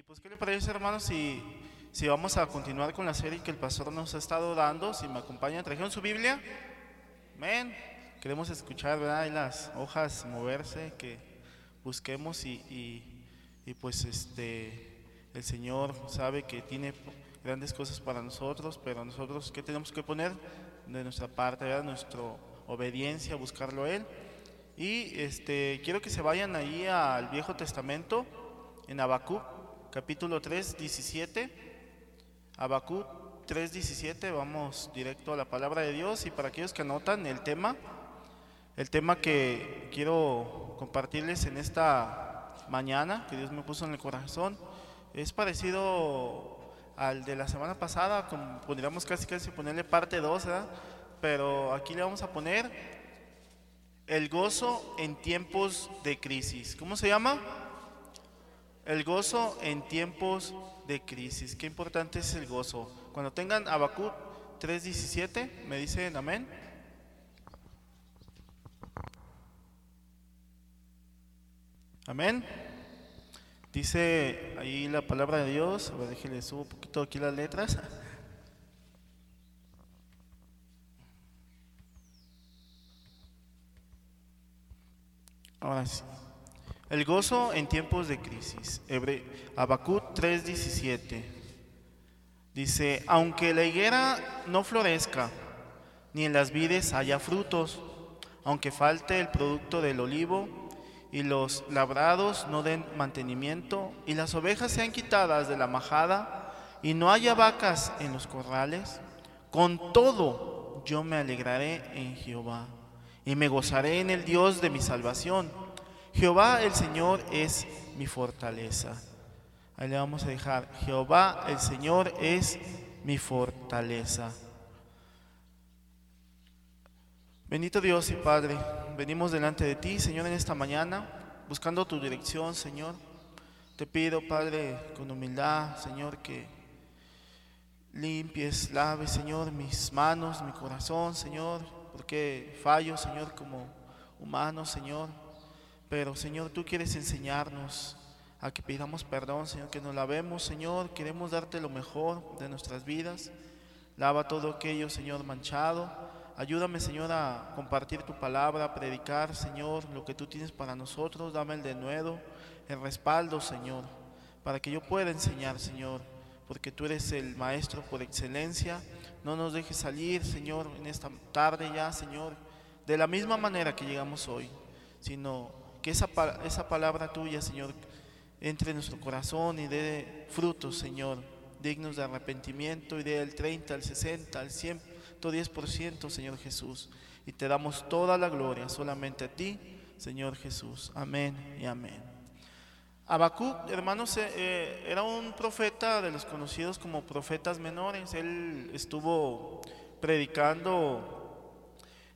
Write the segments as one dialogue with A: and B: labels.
A: Y pues, ¿qué le parece, hermanos? Si, si vamos a continuar con la serie que el pastor nos ha estado dando, si me acompañan, ¿trajeron su Biblia? Amén. Queremos escuchar, ¿verdad? Y las hojas moverse, que busquemos y, y, pues este, el Señor sabe que tiene grandes cosas para nosotros, pero nosotros, ¿qué tenemos que poner? De nuestra parte, ¿verdad? Nuestra obediencia, buscarlo a Él. Y este, quiero que se vayan ahí al Viejo Testamento, en Habacuc, capítulo 3, 17. Habacuc 3, 17, vamos directo a la palabra de Dios. Y para aquellos que anotan el tema, el tema que quiero compartirles en esta mañana, que Dios me puso en el corazón, es parecido al de la semana pasada, como podríamos casi casi ponerle parte 2, ¿verdad? pero aquí le vamos a poner el gozo en tiempos de crisis. ¿Cómo se llama? El gozo en tiempos de crisis. Qué importante es el gozo. Cuando tengan Habacuc 3:17, me dicen amén. Amén. Dice ahí la palabra de Dios. A ver, déjenle subo un poquito aquí las letras. Ahora sí. El gozo en tiempos de crisis. Hebre- Habacuc 3:17. Dice, aunque la higuera no florezca, ni en las vides haya frutos, aunque falte el producto del olivo, y los labrados no den mantenimiento, y las ovejas sean quitadas de la majada, y no haya vacas en los corrales, con todo yo me alegraré en Jehová, y me gozaré en el Dios de mi salvación. Jehová el Señor es mi fortaleza. Ahí le vamos a dejar. Jehová el Señor es mi fortaleza. Bendito Dios y Padre, venimos delante de ti, Señor, en esta mañana, buscando tu dirección, Señor. Te pido, Padre, con humildad, Señor, que limpies, laves, Señor, mis manos, mi corazón, Señor, porque fallo, Señor, como humano, Señor. Pero, Señor, tú quieres enseñarnos a que pidamos perdón, Señor, que nos lavemos, Señor. Queremos darte lo mejor de nuestras vidas. Lava todo aquello, Señor, manchado. Ayúdame, Señor, a compartir tu palabra, a predicar, Señor, lo que tú tienes para nosotros. Dame el denuedo, el respaldo, Señor, para que yo pueda enseñar, Señor, porque tú eres el maestro por excelencia. No nos dejes salir, Señor, en esta tarde ya, Señor, de la misma manera que llegamos hoy, sino que esa, esa palabra tuya, Señor, entre en nuestro corazón y dé frutos, Señor, dignos de arrepentimiento y dé el 30, el 60, el 110%, Señor Jesús. Y te damos toda la gloria solamente a ti, Señor Jesús. Amén y amén. Habacuc, hermanos, eh, eh, era un profeta de los conocidos como profetas menores. Él estuvo predicando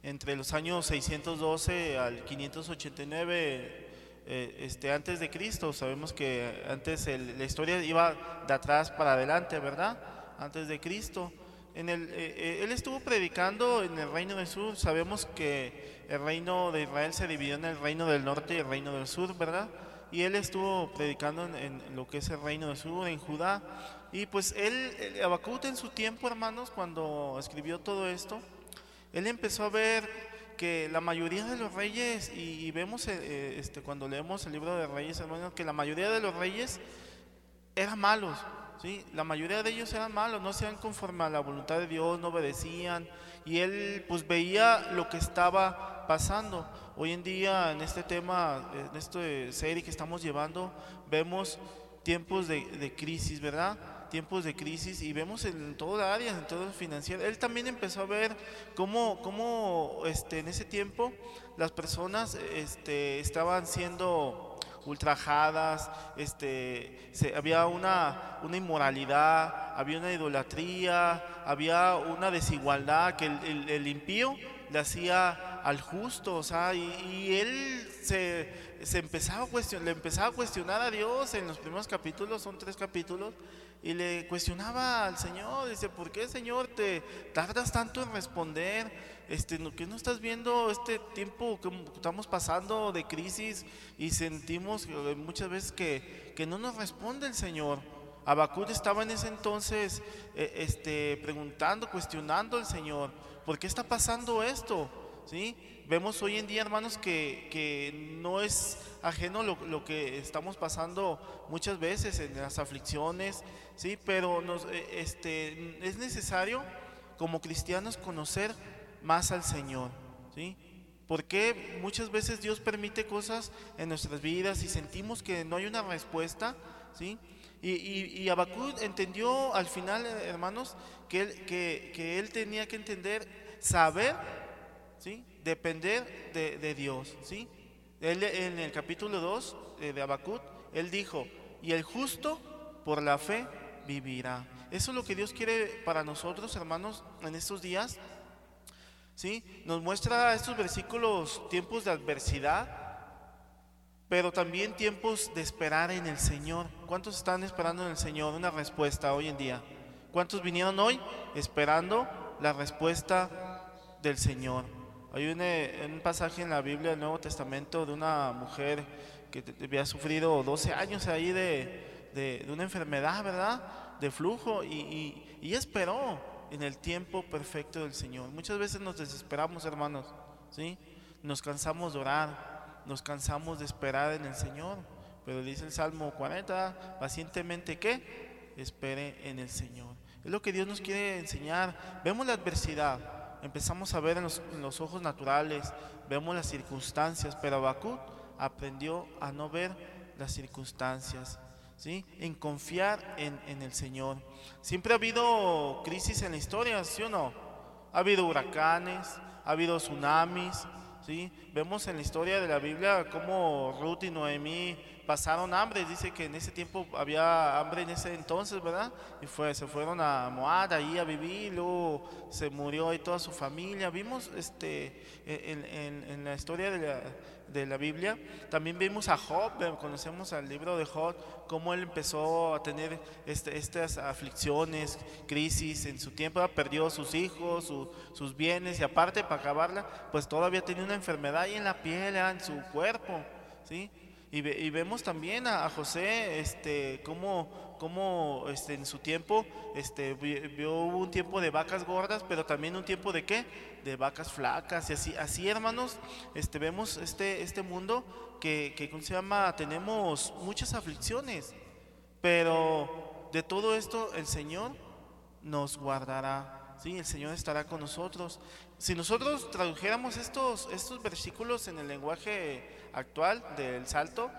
A: entre los años 612 al 589 eh, este, antes de Cristo. Sabemos que antes el- la historia iba de atrás para adelante, ¿verdad? Antes de Cristo. En el, eh, eh, él estuvo predicando en el reino del sur. Sabemos que el reino de Israel se dividió en el reino del norte y el reino del sur, ¿verdad? Y él estuvo predicando en, en lo que es el reino del sur, en Judá. Y pues él, el Habacuc en su tiempo, hermanos, cuando escribió todo esto, él empezó a ver que la mayoría de los reyes, y, vemos eh, eh, este, cuando leemos el libro de Reyes, hermanos, que la mayoría de los reyes eran malos, ¿sí? La mayoría de ellos eran malos, no hacían conforme a la voluntad de Dios, no obedecían, y él pues veía lo que estaba pasando. Hoy en día, en este tema, en esta serie que estamos llevando, vemos tiempos de, de crisis, ¿verdad? Tiempos de crisis y vemos en toda área, en todo financiero. Él también empezó a ver cómo, cómo este, en ese tiempo las personas este, estaban siendo ultrajadas, este, se- había una, una inmoralidad, había una idolatría, había una desigualdad, que el, el- el impío le hacía al justo, o sea, y, él se, empezaba a cuestionar, le empezaba a cuestionar a Dios en los primeros capítulos, son tres capítulos, y le cuestionaba al Señor, dice, ¿por qué Señor te tardas tanto en responder? Este, ¿Que no estás viendo este tiempo que estamos pasando de crisis y sentimos muchas veces que, que no nos responde el Señor? Abacud estaba en ese entonces eh, este, preguntando, cuestionando al Señor, ¿por qué está pasando esto? ¿Sí? Vemos hoy en día, hermanos, que, que no es ajeno lo, lo, que estamos pasando muchas veces en las aflicciones, ¿sí? pero nos, eh, este, es necesario como cristianos conocer más al Señor. ¿sí? Porque muchas veces Dios permite cosas en nuestras vidas y sentimos que no hay una respuesta? ¿sí? Y, y, entendió al final, hermanos, que él, que, él tenía que entender, saber, ¿sí? depender de, Dios. ¿sí? Él, en el capítulo 2 eh, de Habacuc, él dijo, y el justo por la fe vivirá. Eso es lo que Dios quiere para nosotros, hermanos, en estos días. ¿sí? Nos muestra estos versículos tiempos de adversidad, pero también tiempos de esperar en el Señor. ¿Cuántos están esperando en el Señor una respuesta hoy en día? ¿Cuántos vinieron hoy esperando la respuesta del Señor? Hay un, eh, un pasaje en la Biblia del Nuevo Testamento de una mujer que había sufrido 12 años ahí de, de, una enfermedad, ¿verdad? De flujo y, y, esperó en el tiempo perfecto del Señor. Muchas veces nos desesperamos, hermanos, ¿sí? Nos cansamos de orar, nos cansamos de esperar en el Señor. Pero dice el Salmo 40, pacientemente que espere en el Señor. Es lo que Dios nos quiere enseñar. Vemos la adversidad, empezamos a ver en los, ojos naturales, vemos las circunstancias, pero Habacuc aprendió a no ver las circunstancias, ¿sí? en confiar en, en el Señor. Siempre ha habido crisis en la historia, ¿sí o no? Ha habido huracanes, ha habido tsunamis, ¿sí? Vemos en la historia de la Biblia cómo Ruth y Noemí pasaron hambre. Dice que en ese tiempo había hambre en ese entonces, ¿verdad? Y fue, se fueron a Moab ahí a vivir, luego se murió ahí toda su familia. Vimos este, en, en la historia de la de la Biblia. También vimos a Job, conocemos al libro de Job, cómo él empezó a tener este, estas aflicciones, crisis en su tiempo, perdió sus hijos, sus bienes y aparte para acabarla, pues todavía tenía una enfermedad ahí en la piel, en su cuerpo, ¿sí? Y, vemos también a, José, este, cómo, cómo este, en su tiempo este, vio un tiempo de vacas gordas, pero también un tiempo de qué? De vacas flacas. Y así, así hermanos, este, vemos este, este mundo que, que, ¿cómo se llama? Tenemos muchas aflicciones, pero de todo esto el Señor nos guardará. ¿sí? El Señor estará con nosotros. Si nosotros tradujéramos estos, estos versículos en el lenguaje actual del salto,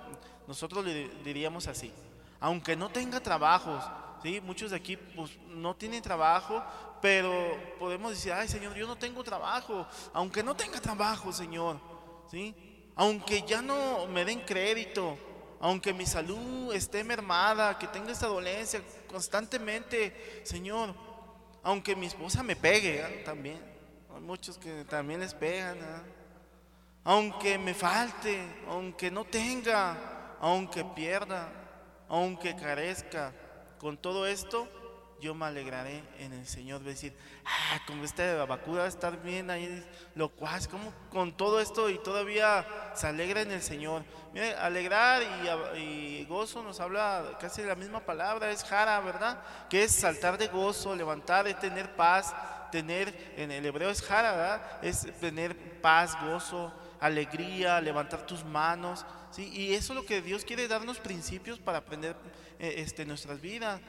A: nosotros le diríamos así, aunque no tenga trabajos, ¿sí? muchos de aquí pues, no tienen trabajo, pero podemos decir, ay Señor, yo no tengo trabajo, aunque no tenga trabajo, Señor, ¿sí? aunque ya no me den crédito, aunque mi salud esté mermada, que tenga esta dolencia constantemente, Señor, aunque mi esposa me pegue ¿ah? también, hay muchos que también les pegan. ¿ah? Aunque me falte, aunque no tenga, aunque pierda, aunque carezca, con todo esto yo me alegraré en el Señor. Decir, ah, como este Abacú va a estar bien ahí, lo cual, como con todo esto y todavía se alegra en el Señor. Mire, alegrar y, gozo nos habla casi la misma palabra, es jara, ¿verdad? Que es saltar de gozo, levantar, es tener paz, tener, en el hebreo es jara, ¿verdad? Es tener paz, gozo alegría, levantar tus manos. ¿sí? Y eso es lo que Dios quiere darnos principios para aprender eh, este, nuestras vidas.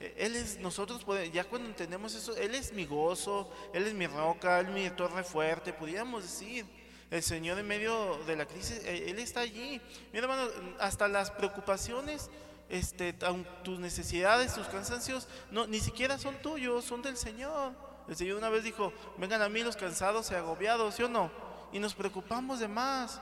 A: Eh, él es, nosotros, ya cuando entendemos eso, Él es mi gozo, Él es mi roca, Él es mi torre fuerte, podríamos decir. El Señor en medio de la crisis, eh, Él está allí. Mira, hermano, hasta las preocupaciones, este, tus necesidades, tus cansancios, no, ni siquiera son tuyos, son del Señor. El Señor una vez dijo, vengan a mí los cansados y agobiados, ¿sí o no? Y nos preocupamos de más.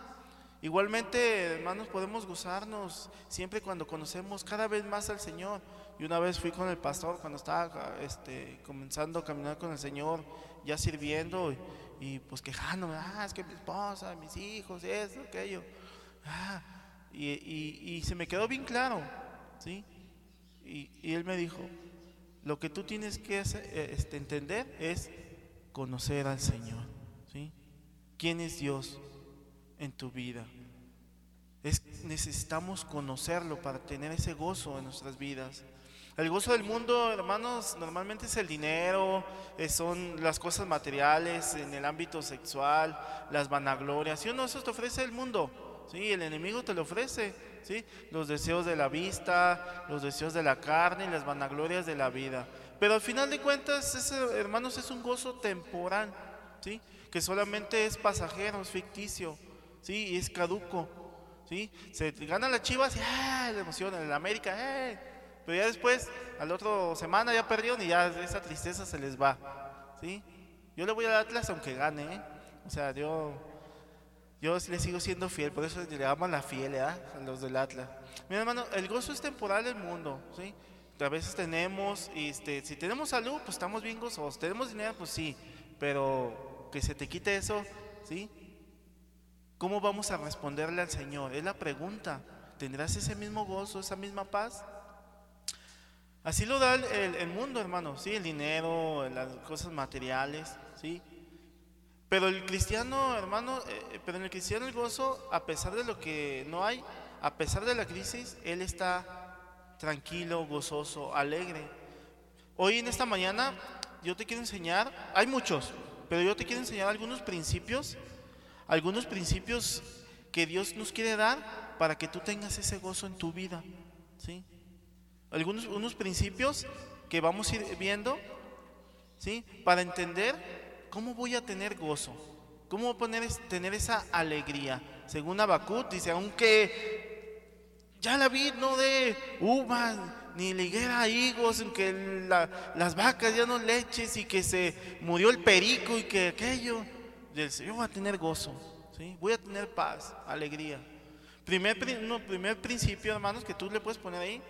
A: Igualmente, hermanos, podemos gozarnos siempre cuando conocemos cada vez más al Señor. Y una vez fui con el pastor cuando estaba este, comenzando a caminar con el Señor, ya sirviendo, y pues quejándome, ah, es que mi esposa, mis hijos, eso, aquello. Ah, y, y, se me quedó bien claro, ¿sí? Y, y, él me dijo, lo que tú tienes que eh, este, entender es conocer al Señor. ¿Quién es Dios en tu vida? Es, necesitamos conocerlo para tener ese gozo en nuestras vidas. El gozo del mundo, hermanos, normalmente es el dinero, eh, son las cosas materiales en el ámbito sexual, las vanaglorias. ¿Sí o no? Eso te ofrece el mundo. ¿sí? El enemigo te lo ofrece. ¿sí? Los deseos de la vista, los deseos de la carne y las vanaglorias de la vida. Pero al final de cuentas, hermanos, es un gozo temporal, ¿sí? Que solamente es pasajero, es ficticio, ¿sí? y es caduco. ¿sí? Se gana la chivas y ¡ah! la emoción en el América. ¡eh! Pero ya después, al otro semana ya perdieron y ya esa tristeza se les va. ¿sí? Yo le voy al Atlas aunque gane. ¿eh? O sea, yo, yo le sigo siendo fiel, por eso le llaman la fiel ¿eh? a los del Atlas. Mi hermano, el gozo es temporal del mundo. ¿sí? A veces tenemos, este, si tenemos salud, pues estamos bien gozosos. Tenemos dinero, pues sí. Pero que se te quite eso, ¿sí? ¿Cómo vamos a responderle al Señor? Es la pregunta. ¿Tendrás ese mismo gozo, esa misma paz? Así lo da el, mundo, hermano, ¿sí? El dinero, las cosas materiales, ¿sí? Pero el cristiano, hermano, eh, eh, pero en el cristiano el gozo, a pesar de lo que no hay, a pesar de la crisis, él está tranquilo, gozoso, alegre. Hoy en esta mañana yo te quiero enseñar, hay muchos, pero yo te quiero enseñar algunos principios, algunos principios que Dios nos quiere dar para que tú tengas ese gozo en tu vida, ¿sí? algunos unos principios que vamos a ir viendo, ¿sí? Para entender cómo voy a tener gozo, cómo voy a tener esa alegría. Según Abacut dice, aunque ya la vid no de uvas, ni liguera higos, que las vacas ya no leches y que se murió el perico y que aquello, yo voy a tener gozo, ¿sí? Voy a tener paz, alegría. Primer, primer principio, hermanos, que tú le puedes poner ahí,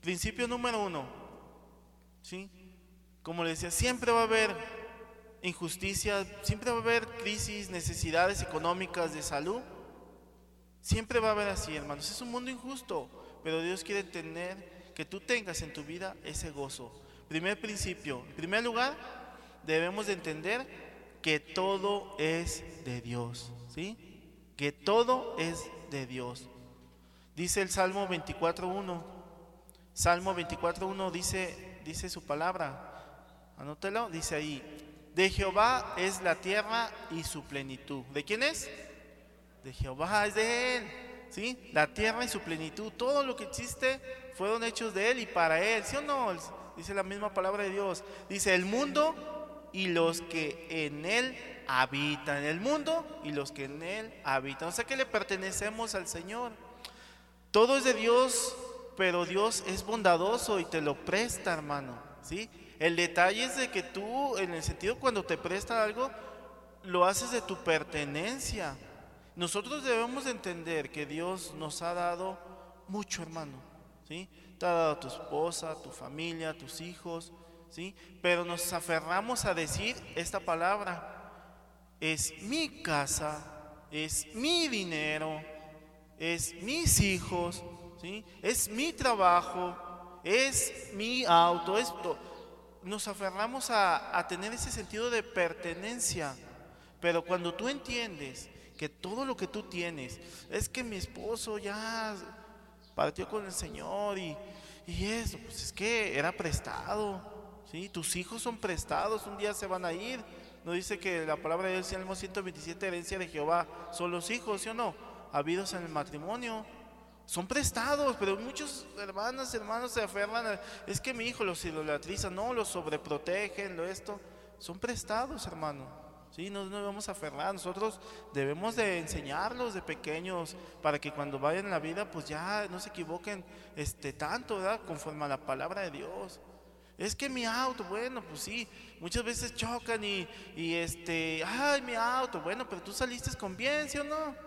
A: Principio número uno, ¿sí? Como le decía, siempre va a haber injusticia, siempre va a haber crisis, necesidades económicas de salud. Siempre va a haber así, hermanos. Es un mundo injusto, pero Dios quiere tener que tú tengas en tu vida ese gozo. Primer principio, en primer lugar, debemos de entender que todo es de Dios, ¿sí? Que todo es de Dios. Dice el Salmo 24.1 Salmo 24.1 dice, dice su palabra. Anótelo, dice ahí. De Jehová es la tierra y su plenitud. ¿De quién es? De Jehová, es de Él. ¿Sí? La tierra y su plenitud. Todo lo que existe fueron hechos de Él y para Él. ¿Sí o no? Dice la misma palabra de Dios. Dice el mundo y los que en Él habitan. El mundo y los que en Él habitan. O sea que le pertenecemos al Señor. Todo es de Dios pero Dios es bondadoso y te lo presta, hermano, ¿sí? El detalle es de que tú, en el sentido cuando te presta algo, lo haces de tu pertenencia. Nosotros debemos entender que Dios nos ha dado mucho, hermano, ¿sí? Te ha dado tu esposa, tu familia, tus hijos, ¿sí? Pero nos aferramos a decir esta palabra, es mi casa, es mi dinero, es mis hijos, es mi trabajo, es mi auto, esto. Nos aferramos a, a tener ese sentido de pertenencia, pero cuando tú entiendes que todo lo que tú tienes es que mi esposo ya partió con el Señor y, y eso, pues es que era prestado, ¿sí? Tus hijos son prestados, un día se van a ir. No dice que la palabra de Dios, Salmo 127, herencia de Jehová, son los hijos, ¿sí o no? Habidos en el matrimonio son prestados, pero muchos hermanas hermanos se aferran es que mi hijo los idolatriza, no, los sobreprotegen, lo esto, son prestados, hermano. Sí, no nos vamos a aferrar, nosotros debemos de enseñarlos de pequeños para que cuando vayan en la vida pues ya no se equivoquen este tanto, ¿verdad? Conforme a la palabra de Dios. Es que mi auto, bueno, pues sí, muchas veces chocan y, y este, ay, mi auto, bueno, pero tú saliste con bien, ¿sí o no?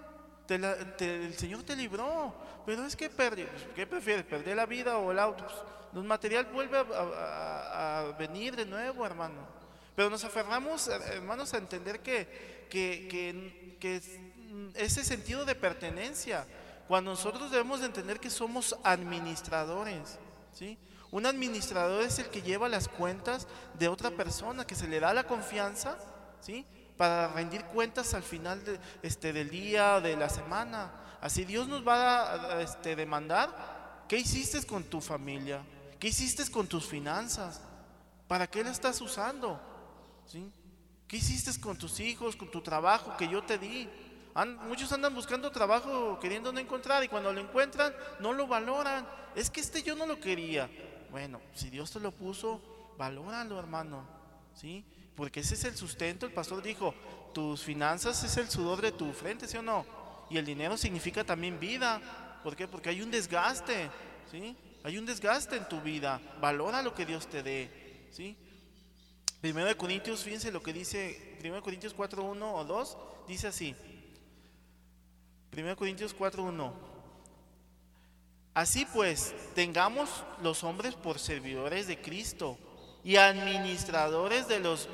A: el Señor te libró, pero es que perdió. ¿Qué prefieres, perder la vida o el auto? Pues, el material vuelve a, venir de nuevo, hermano. Pero nos aferramos, hermanos, a entender que, ese sentido de pertenencia, cuando nosotros debemos de entender que somos administradores, ¿sí? Un administrador es el que lleva las cuentas de otra persona, que se le da la confianza, ¿sí? Para rendir cuentas al final de, este, del día de la semana. Así Dios nos va a este, demandar, ¿qué hiciste con tu familia? ¿Qué hiciste con tus finanzas? ¿Para qué la estás usando? ¿Qué hiciste con tus hijos, con tu trabajo que yo te di? muchos andan buscando trabajo queriendo no encontrar y cuando lo encuentran no lo valoran. Es que este yo no lo quería. Bueno, si Dios te lo puso, valóralo, hermano. ¿Sí? Porque ese es el sustento. El pastor dijo, tus finanzas es el sudor de tu frente, ¿sí o no? Y el dinero significa también vida. ¿Por qué? Porque hay un desgaste, ¿sí? Hay un desgaste en tu vida. Valora lo que Dios te dé, ¿sí? Primero de Corintios, fíjense lo que dice, Primero de Corintios 4, 1 o 2, dice así. Primero de Corintios 4, 1. Así pues, tengamos los hombres por servidores de Cristo y administradores de los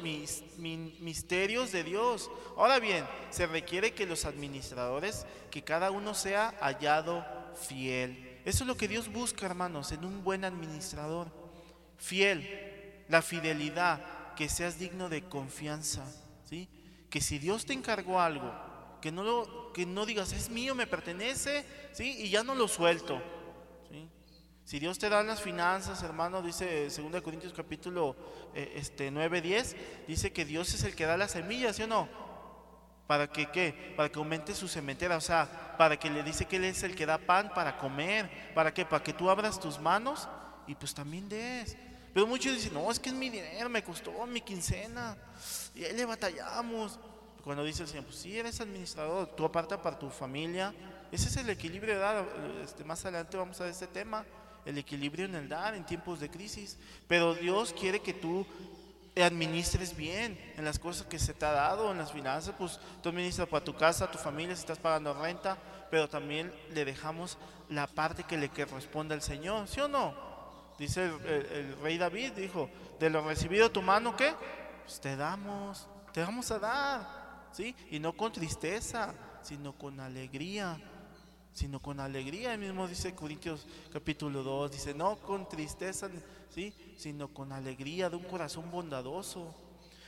A: misterios de Dios. Ahora bien, se requiere que los administradores, que cada uno sea hallado fiel. Eso es lo que Dios busca, hermanos, en un buen administrador. Fiel, la fidelidad, que seas digno de confianza, ¿sí? Que si Dios te encargó algo, que no lo que no digas es mío, me pertenece, ¿sí? Y ya no lo suelto. Si Dios te da las finanzas, hermano, dice 2 Corintios capítulo eh, este, 9, 10, dice que Dios es el que da las semillas, ¿sí o no? ¿Para que qué? Para que aumente su cementera, o sea, para que le dice que Él es el que da pan para comer, ¿para qué? Para que tú abras tus manos y pues también des. Pero muchos dicen, no, es que es mi dinero, me costó mi quincena, y ahí le batallamos. Cuando dice el Señor, pues sí, eres administrador, tú aparta para tu familia, ese es el equilibrio de dar, este, más adelante vamos a ver este tema el equilibrio en el dar en tiempos de crisis. Pero Dios quiere que tú administres bien en las cosas que se te ha dado, en las finanzas, pues tú administras para tu casa, tu familia, si estás pagando renta, pero también le dejamos la parte que le corresponde al Señor, ¿sí o no? Dice el, rey David, dijo, de lo recibido tu mano, ¿qué? Pues te damos, te vamos a dar, ¿sí? Y no con tristeza, sino con alegría sino con alegría. El mismo dice Corintios capítulo 2, dice, no con tristeza, ¿sí? sino con alegría de un corazón bondadoso.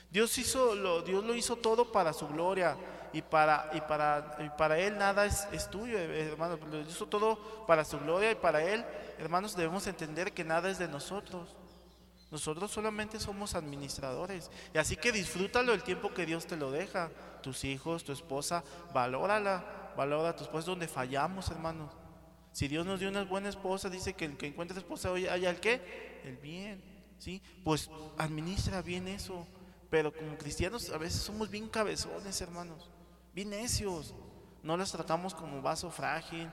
A: Dios, hizo lo, Dios lo hizo todo para su gloria y para, y para, para Él nada es, es tuyo, hermano. Lo hizo todo para su gloria y para Él, hermanos, debemos entender que nada es de nosotros. Nosotros solamente somos administradores. Y así que disfrútalo el tiempo que Dios te lo deja. Tus hijos, tu esposa, valórala valora a tu esposa donde fallamos, hermanos. Si Dios nos dio una buena esposa, dice que el que encuentre esposa hoy haya el qué? El bien, ¿sí? Pues administra bien eso. Pero como cristianos a veces somos bien cabezones, hermanos, bien necios. No las tratamos como vaso frágil.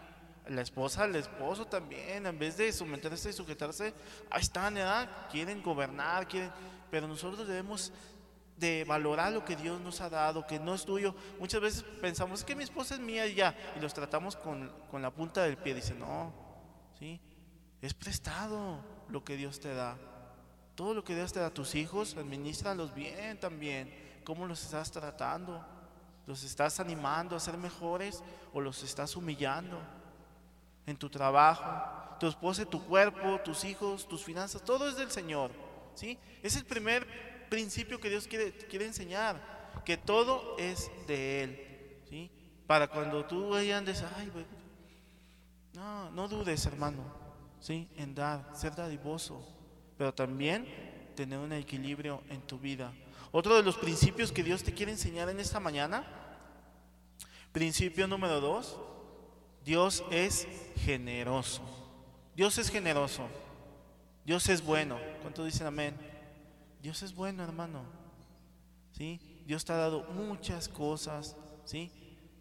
A: La esposa, el esposo también, en vez de someterse y sujetarse, ahí están, ¿verdad? Quieren gobernar, quieren... Pero nosotros debemos de valorar lo que Dios nos ha dado, que no es tuyo. Muchas veces pensamos que mi esposa es mía y ya, y los tratamos con, la punta del pie. Dice, no, ¿sí? es prestado lo que Dios te da. Todo lo que Dios te da a tus hijos, administralos bien también. ¿Cómo los estás tratando? ¿Los estás animando a ser mejores o los estás humillando? En tu trabajo, tu esposa, tu cuerpo, tus hijos, tus finanzas, todo es del Señor. ¿sí? Es el primer principio que Dios quiere, quiere enseñar, que todo es de Él. ¿sí? Para cuando tú andes, ay, no, no dudes, hermano, ¿sí? en dar, ser dadivoso, pero también tener un equilibrio en tu vida. Otro de los principios que Dios te quiere enseñar en esta mañana, principio número dos, Dios es generoso. Dios es generoso. Dios es bueno. ¿Cuántos dicen amén? Dios es bueno, hermano. ¿Sí? Dios te ha dado muchas cosas, ¿sí?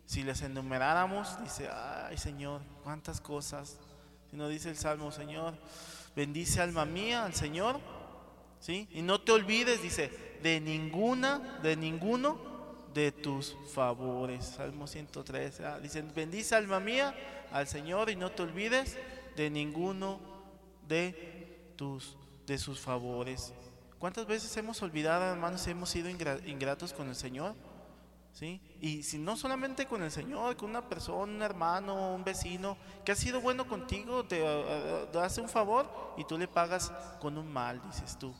A: Si les enumeráramos, dice, ay Señor, cuántas cosas. Si no dice el Salmo, Señor, bendice alma mía al Señor, ¿sí? Y no te olvides, dice, de ninguna, de ninguno de tus favores. Salmo 103, ¿ah? dice, bendice alma mía al Señor y no te olvides de ninguno de tus de sus favores. ¿Cuántas veces hemos olvidado, hermanos, hemos sido ingratos con el Señor? ¿Sí? Y si no solamente con el Señor, con una persona, un hermano, un vecino que ha sido bueno contigo, te, hace un favor y tú le pagas con un mal, dices tú.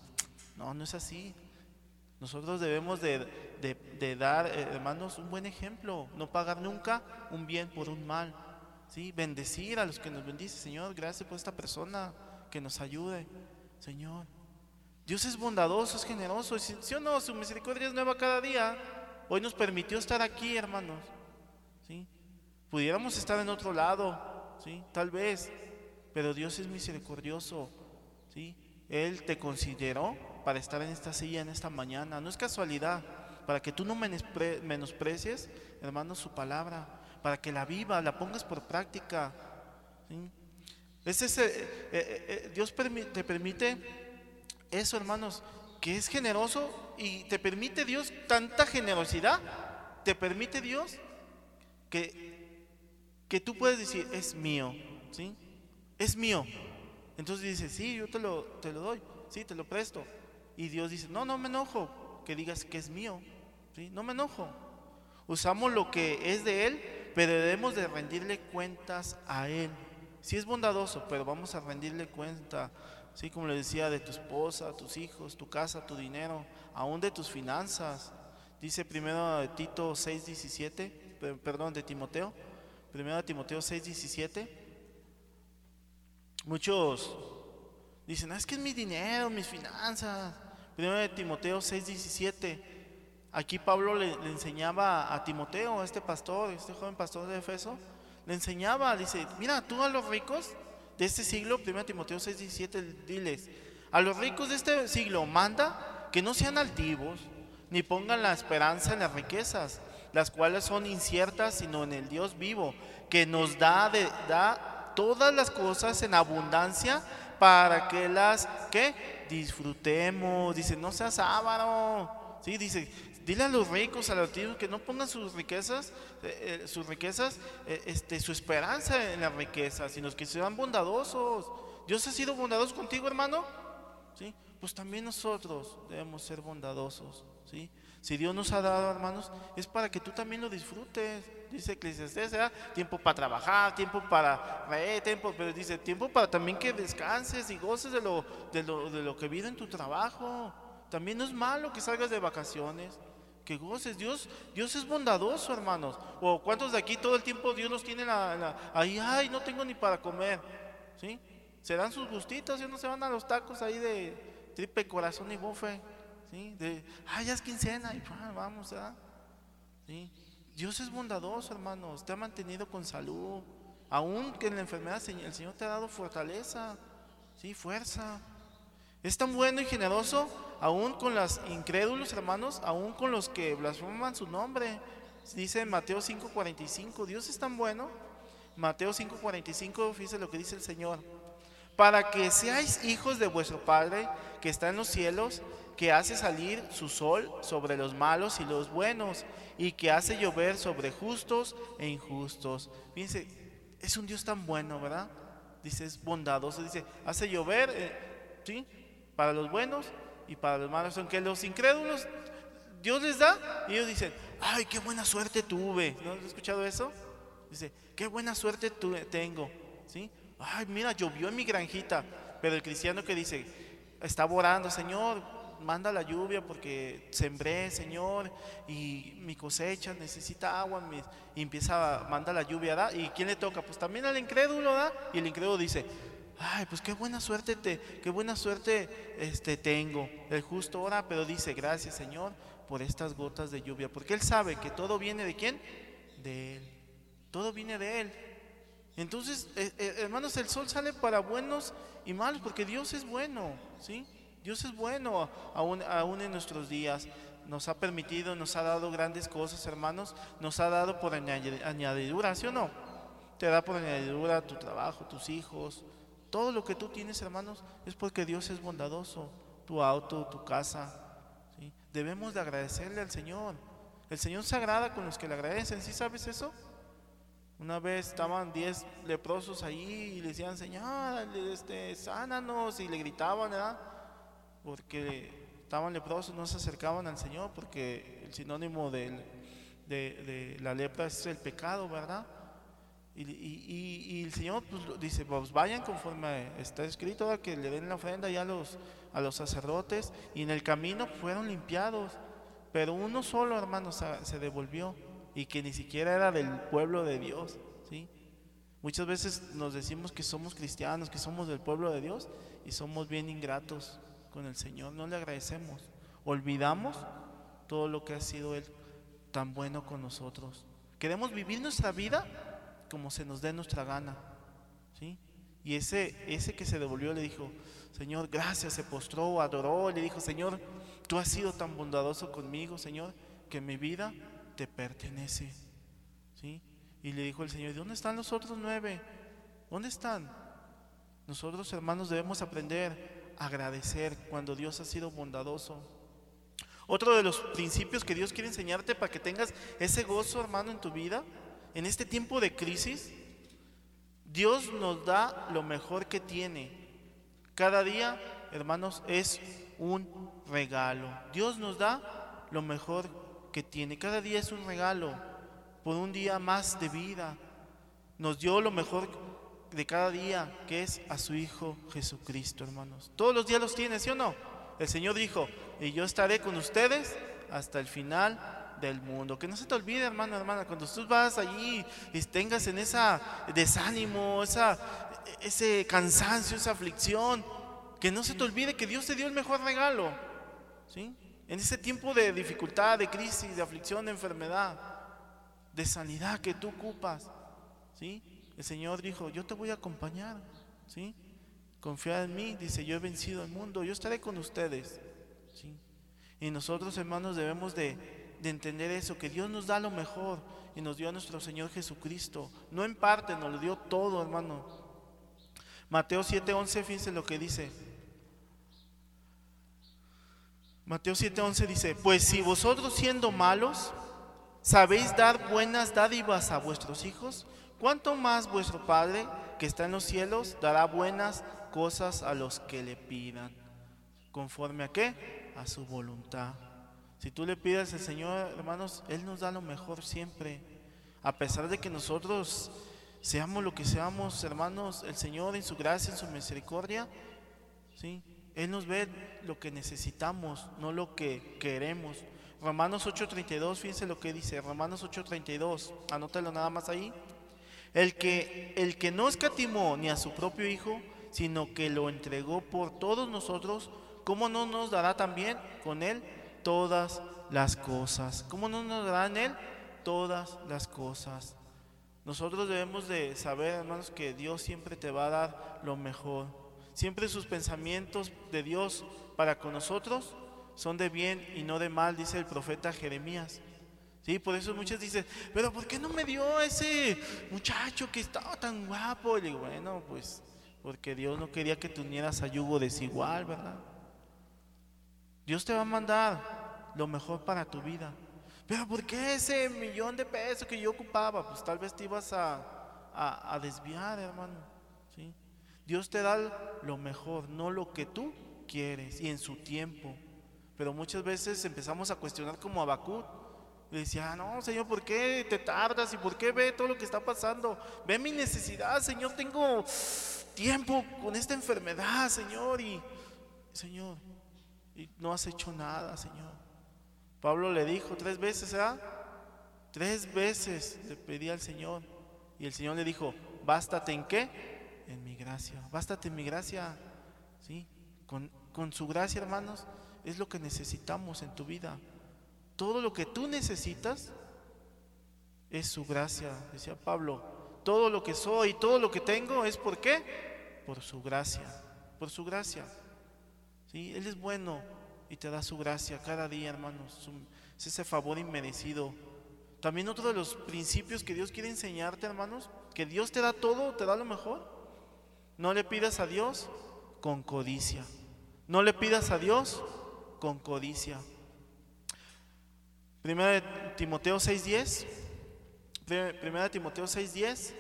A: No, no es así. Nosotros debemos de, dar, eh, hermanos, un buen ejemplo, no pagar nunca un bien por un mal. ¿sí? Bendecir a los que nos bendice, Señor, gracias por esta persona que nos ayude, Señor. Dios es bondadoso, es generoso, ¿sí o no? Su misericordia es nueva cada día. Hoy nos permitió estar aquí, hermanos. ¿sí? Pudiéramos estar en otro lado, ¿sí? tal vez, pero Dios es misericordioso. ¿sí? Él te consideró para estar en esta silla en esta mañana. No es casualidad, para que tú no menosprecies, hermanos, su palabra, para que la viva, la pongas por práctica. ¿sí? Es ese, eh, eh, eh, Dios te permite eso, hermanos, que es generoso y te permite Dios tanta generosidad, te permite Dios que, que tú puedes decir, es mío, ¿sí? Es mío. Entonces dice, sí, yo te lo, te lo doy, sí, te lo presto. Y Dios dice, no, no me enojo que digas que es mío, ¿sí? No me enojo. Usamos lo que es de Él, pero debemos de rendirle cuentas a Él. Sí es bondadoso, pero vamos a rendirle cuenta Sí, como le decía, de tu esposa, tus hijos, tu casa, tu dinero, aún de tus finanzas. Dice primero de Tito 6.17, perdón, de Timoteo, primero de Timoteo 6.17. Muchos dicen, ah, es que es mi dinero, mis finanzas. Primero de Timoteo 6.17. Aquí Pablo le, enseñaba a Timoteo, a este pastor, este joven pastor de Efeso, le enseñaba, dice, mira, tú a los ricos de este siglo, 1 Timoteo 6, 17, diles, a los ricos de este siglo manda que no sean altivos, ni pongan la esperanza en las riquezas, las cuales son inciertas, sino en el Dios vivo, que nos da, de, da todas las cosas en abundancia para que las que disfrutemos. Dice, no seas avaro. Sí, dice, Dile a los ricos, a los tíos, que no pongan sus riquezas, eh, eh, sus riquezas, eh, este, su esperanza en las riquezas, sino que sean bondadosos. Dios ha sido bondadoso contigo, hermano. ¿Sí? Pues también nosotros debemos ser bondadosos. ¿sí? Si Dios nos ha dado, hermanos, es para que tú también lo disfrutes. Dice Eclesiastes, tiempo para trabajar, tiempo para reír, tiempo, pero dice tiempo para también que descanses y goces de lo, de lo, de lo que vive en tu trabajo. También no es malo que salgas de vacaciones que goces. Dios, Dios es bondadoso, hermanos. O cuántos de aquí todo el tiempo Dios los tiene ahí, ay, no tengo ni para comer. ¿Sí? Se dan sus gustitos y no se van a los tacos ahí de tripe, corazón y bofe. ¿Sí? De, ay, ya es quincena y vamos, ¿Sí? Dios es bondadoso, hermanos. Te ha mantenido con salud. Aún que en la enfermedad el Señor te ha dado fortaleza, ¿sí? fuerza. Es tan bueno y generoso, aún con los incrédulos, hermanos, aún con los que blasfeman su nombre. Dice Mateo 5:45, Dios es tan bueno. Mateo 5:45 fíjese lo que dice el Señor. Para que seáis hijos de vuestro Padre que está en los cielos, que hace salir su sol sobre los malos y los buenos, y que hace llover sobre justos e injustos. Fíjense, es un Dios tan bueno, ¿verdad? Dice, es bondadoso, dice, hace llover, eh, ¿sí? para los buenos y para los malos. Aunque los incrédulos Dios les da y ellos dicen, ay, qué buena suerte tuve. ¿No has escuchado eso? Dice, qué buena suerte tengo. ¿Sí? Ay, mira, llovió en mi granjita. Pero el cristiano que dice, está orando, Señor, manda la lluvia porque sembré, Señor, y mi cosecha necesita agua. Y empieza, manda la lluvia, ¿da? ¿Y quién le toca? Pues también al incrédulo, ¿da? Y el incrédulo dice, ay, pues qué buena suerte te, qué buena suerte este tengo. El justo ora, pero dice, gracias Señor por estas gotas de lluvia, porque él sabe que todo viene de quién? De él. Todo viene de él. Entonces, eh, eh, hermanos, el sol sale para buenos y malos, porque Dios es bueno, ¿sí? Dios es bueno aún, aún en nuestros días. Nos ha permitido, nos ha dado grandes cosas, hermanos. Nos ha dado por añadidura, ¿sí o no? Te da por añadidura tu trabajo, tus hijos, todo lo que tú tienes, hermanos, es porque Dios es bondadoso. Tu auto, tu casa. Debemos de agradecerle al Señor. El Señor se agrada con los que le agradecen. ¿Sí sabes eso? Una vez estaban diez leprosos ahí y le decían, Señor, este, sánanos. Y le gritaban, ¿verdad? Porque estaban leprosos no se acercaban al Señor porque el sinónimo de, la lepra es el pecado, ¿verdad? Y, el Señor pues, dice, pues vayan conforme está escrito, que le den la ofrenda ya a los sacerdotes y en el camino fueron limpiados, pero uno solo, hermano, se, devolvió y que ni siquiera era del pueblo de Dios, ¿sí? Muchas veces nos decimos que somos cristianos, que somos del pueblo de Dios y somos bien ingratos con el Señor, no le agradecemos, olvidamos todo lo que ha sido Él tan bueno con nosotros. Queremos vivir nuestra vida como se nos dé nuestra gana. ¿sí? Y ese, ese que se devolvió le dijo, Señor, gracias, se postró, adoró, le dijo, Señor, tú has sido tan bondadoso conmigo, Señor, que mi vida te pertenece. ¿sí? Y le dijo el Señor, ¿dónde están los otros nueve? ¿Dónde están? Nosotros, hermanos, debemos aprender a agradecer cuando Dios ha sido bondadoso. Otro de los principios que Dios quiere enseñarte para que tengas ese gozo, hermano, en tu vida, en este tiempo de crisis, Dios nos da lo mejor que tiene. Cada día, hermanos, es un regalo. Dios nos da lo mejor que tiene. Cada día es un regalo por un día más de vida. Nos dio lo mejor de cada día, que es a su Hijo Jesucristo, hermanos. Todos los días los tiene, ¿sí o no? El Señor dijo, y yo estaré con ustedes hasta el final del mundo. Que no se te olvide, hermano, hermana, cuando tú vas allí y tengas en esa desánimo, esa, ese cansancio, esa aflicción, que no se te olvide que Dios te dio el mejor regalo. ¿sí? En ese tiempo de dificultad, de crisis, de aflicción, de enfermedad, de sanidad que tú ocupas. ¿sí? El Señor dijo, yo te voy a acompañar. ¿sí? Confía en mí, dice, yo he vencido el mundo, yo estaré con ustedes. ¿sí? Y nosotros, hermanos, debemos de de entender eso, que Dios nos da lo mejor y nos dio a nuestro Señor Jesucristo. No en parte, nos lo dio todo, hermano. Mateo 7:11, fíjense lo que dice. Mateo 7:11 dice, pues si vosotros siendo malos sabéis dar buenas dádivas a vuestros hijos, ¿cuánto más vuestro Padre que está en los cielos dará buenas cosas a los que le pidan? ¿Conforme a qué? A su voluntad. Si tú le pides al Señor, hermanos, Él nos da lo mejor siempre. A pesar de que nosotros seamos lo que seamos, hermanos, el Señor en su gracia, en su misericordia, ¿sí? Él nos ve lo que necesitamos, no lo que queremos. Romanos 8:32, fíjense lo que dice, Romanos 8:32, anótalo nada más ahí. El que, el que no escatimó ni a su propio Hijo, sino que lo entregó por todos nosotros, ¿cómo no nos dará también con Él todas las cosas. ¿Cómo no nos darán Él? Todas las cosas. Nosotros debemos de saber, hermanos, que Dios siempre te va a dar lo mejor. Siempre sus pensamientos de Dios para con nosotros son de bien y no de mal, dice el profeta Jeremías. Sí, por eso muchos dicen, pero ¿por qué no me dio ese muchacho que estaba tan guapo? Y bueno, pues porque Dios no quería que te unieras a yugo desigual, ¿verdad? Dios te va a mandar lo mejor para tu vida. Pero ¿por qué ese millón de pesos que yo ocupaba? Pues tal vez te ibas a, desviar, hermano. ¿sí? Dios te da lo mejor, no lo que tú quieres y en su tiempo. Pero muchas veces empezamos a cuestionar como Abacut. Le decía, ah, no, Señor, ¿por qué te tardas? ¿Y por qué ve todo lo que está pasando? Ve mi necesidad, Señor, tengo tiempo con esta enfermedad, Señor. Y, Señor, y no has hecho nada, Señor. Pablo le dijo tres veces, ¿ah? Tres veces le pedí al Señor. Y el Señor le dijo, bástate en qué? En mi gracia. Bástate en mi gracia. ¿Sí? Con, con su gracia, hermanos, es lo que necesitamos en tu vida. Todo lo que tú necesitas es su gracia, decía Pablo. Todo lo que soy, todo lo que tengo es por qué? Por su gracia, por su gracia. Él es bueno y te da su gracia cada día, hermanos. Es ese favor inmerecido. También otro de los principios que Dios quiere enseñarte, hermanos, que Dios te da todo, te da lo mejor. No le pidas a Dios con codicia. No le pidas a Dios con codicia. Primera de Timoteo 6:10. Primera de Timoteo 6:10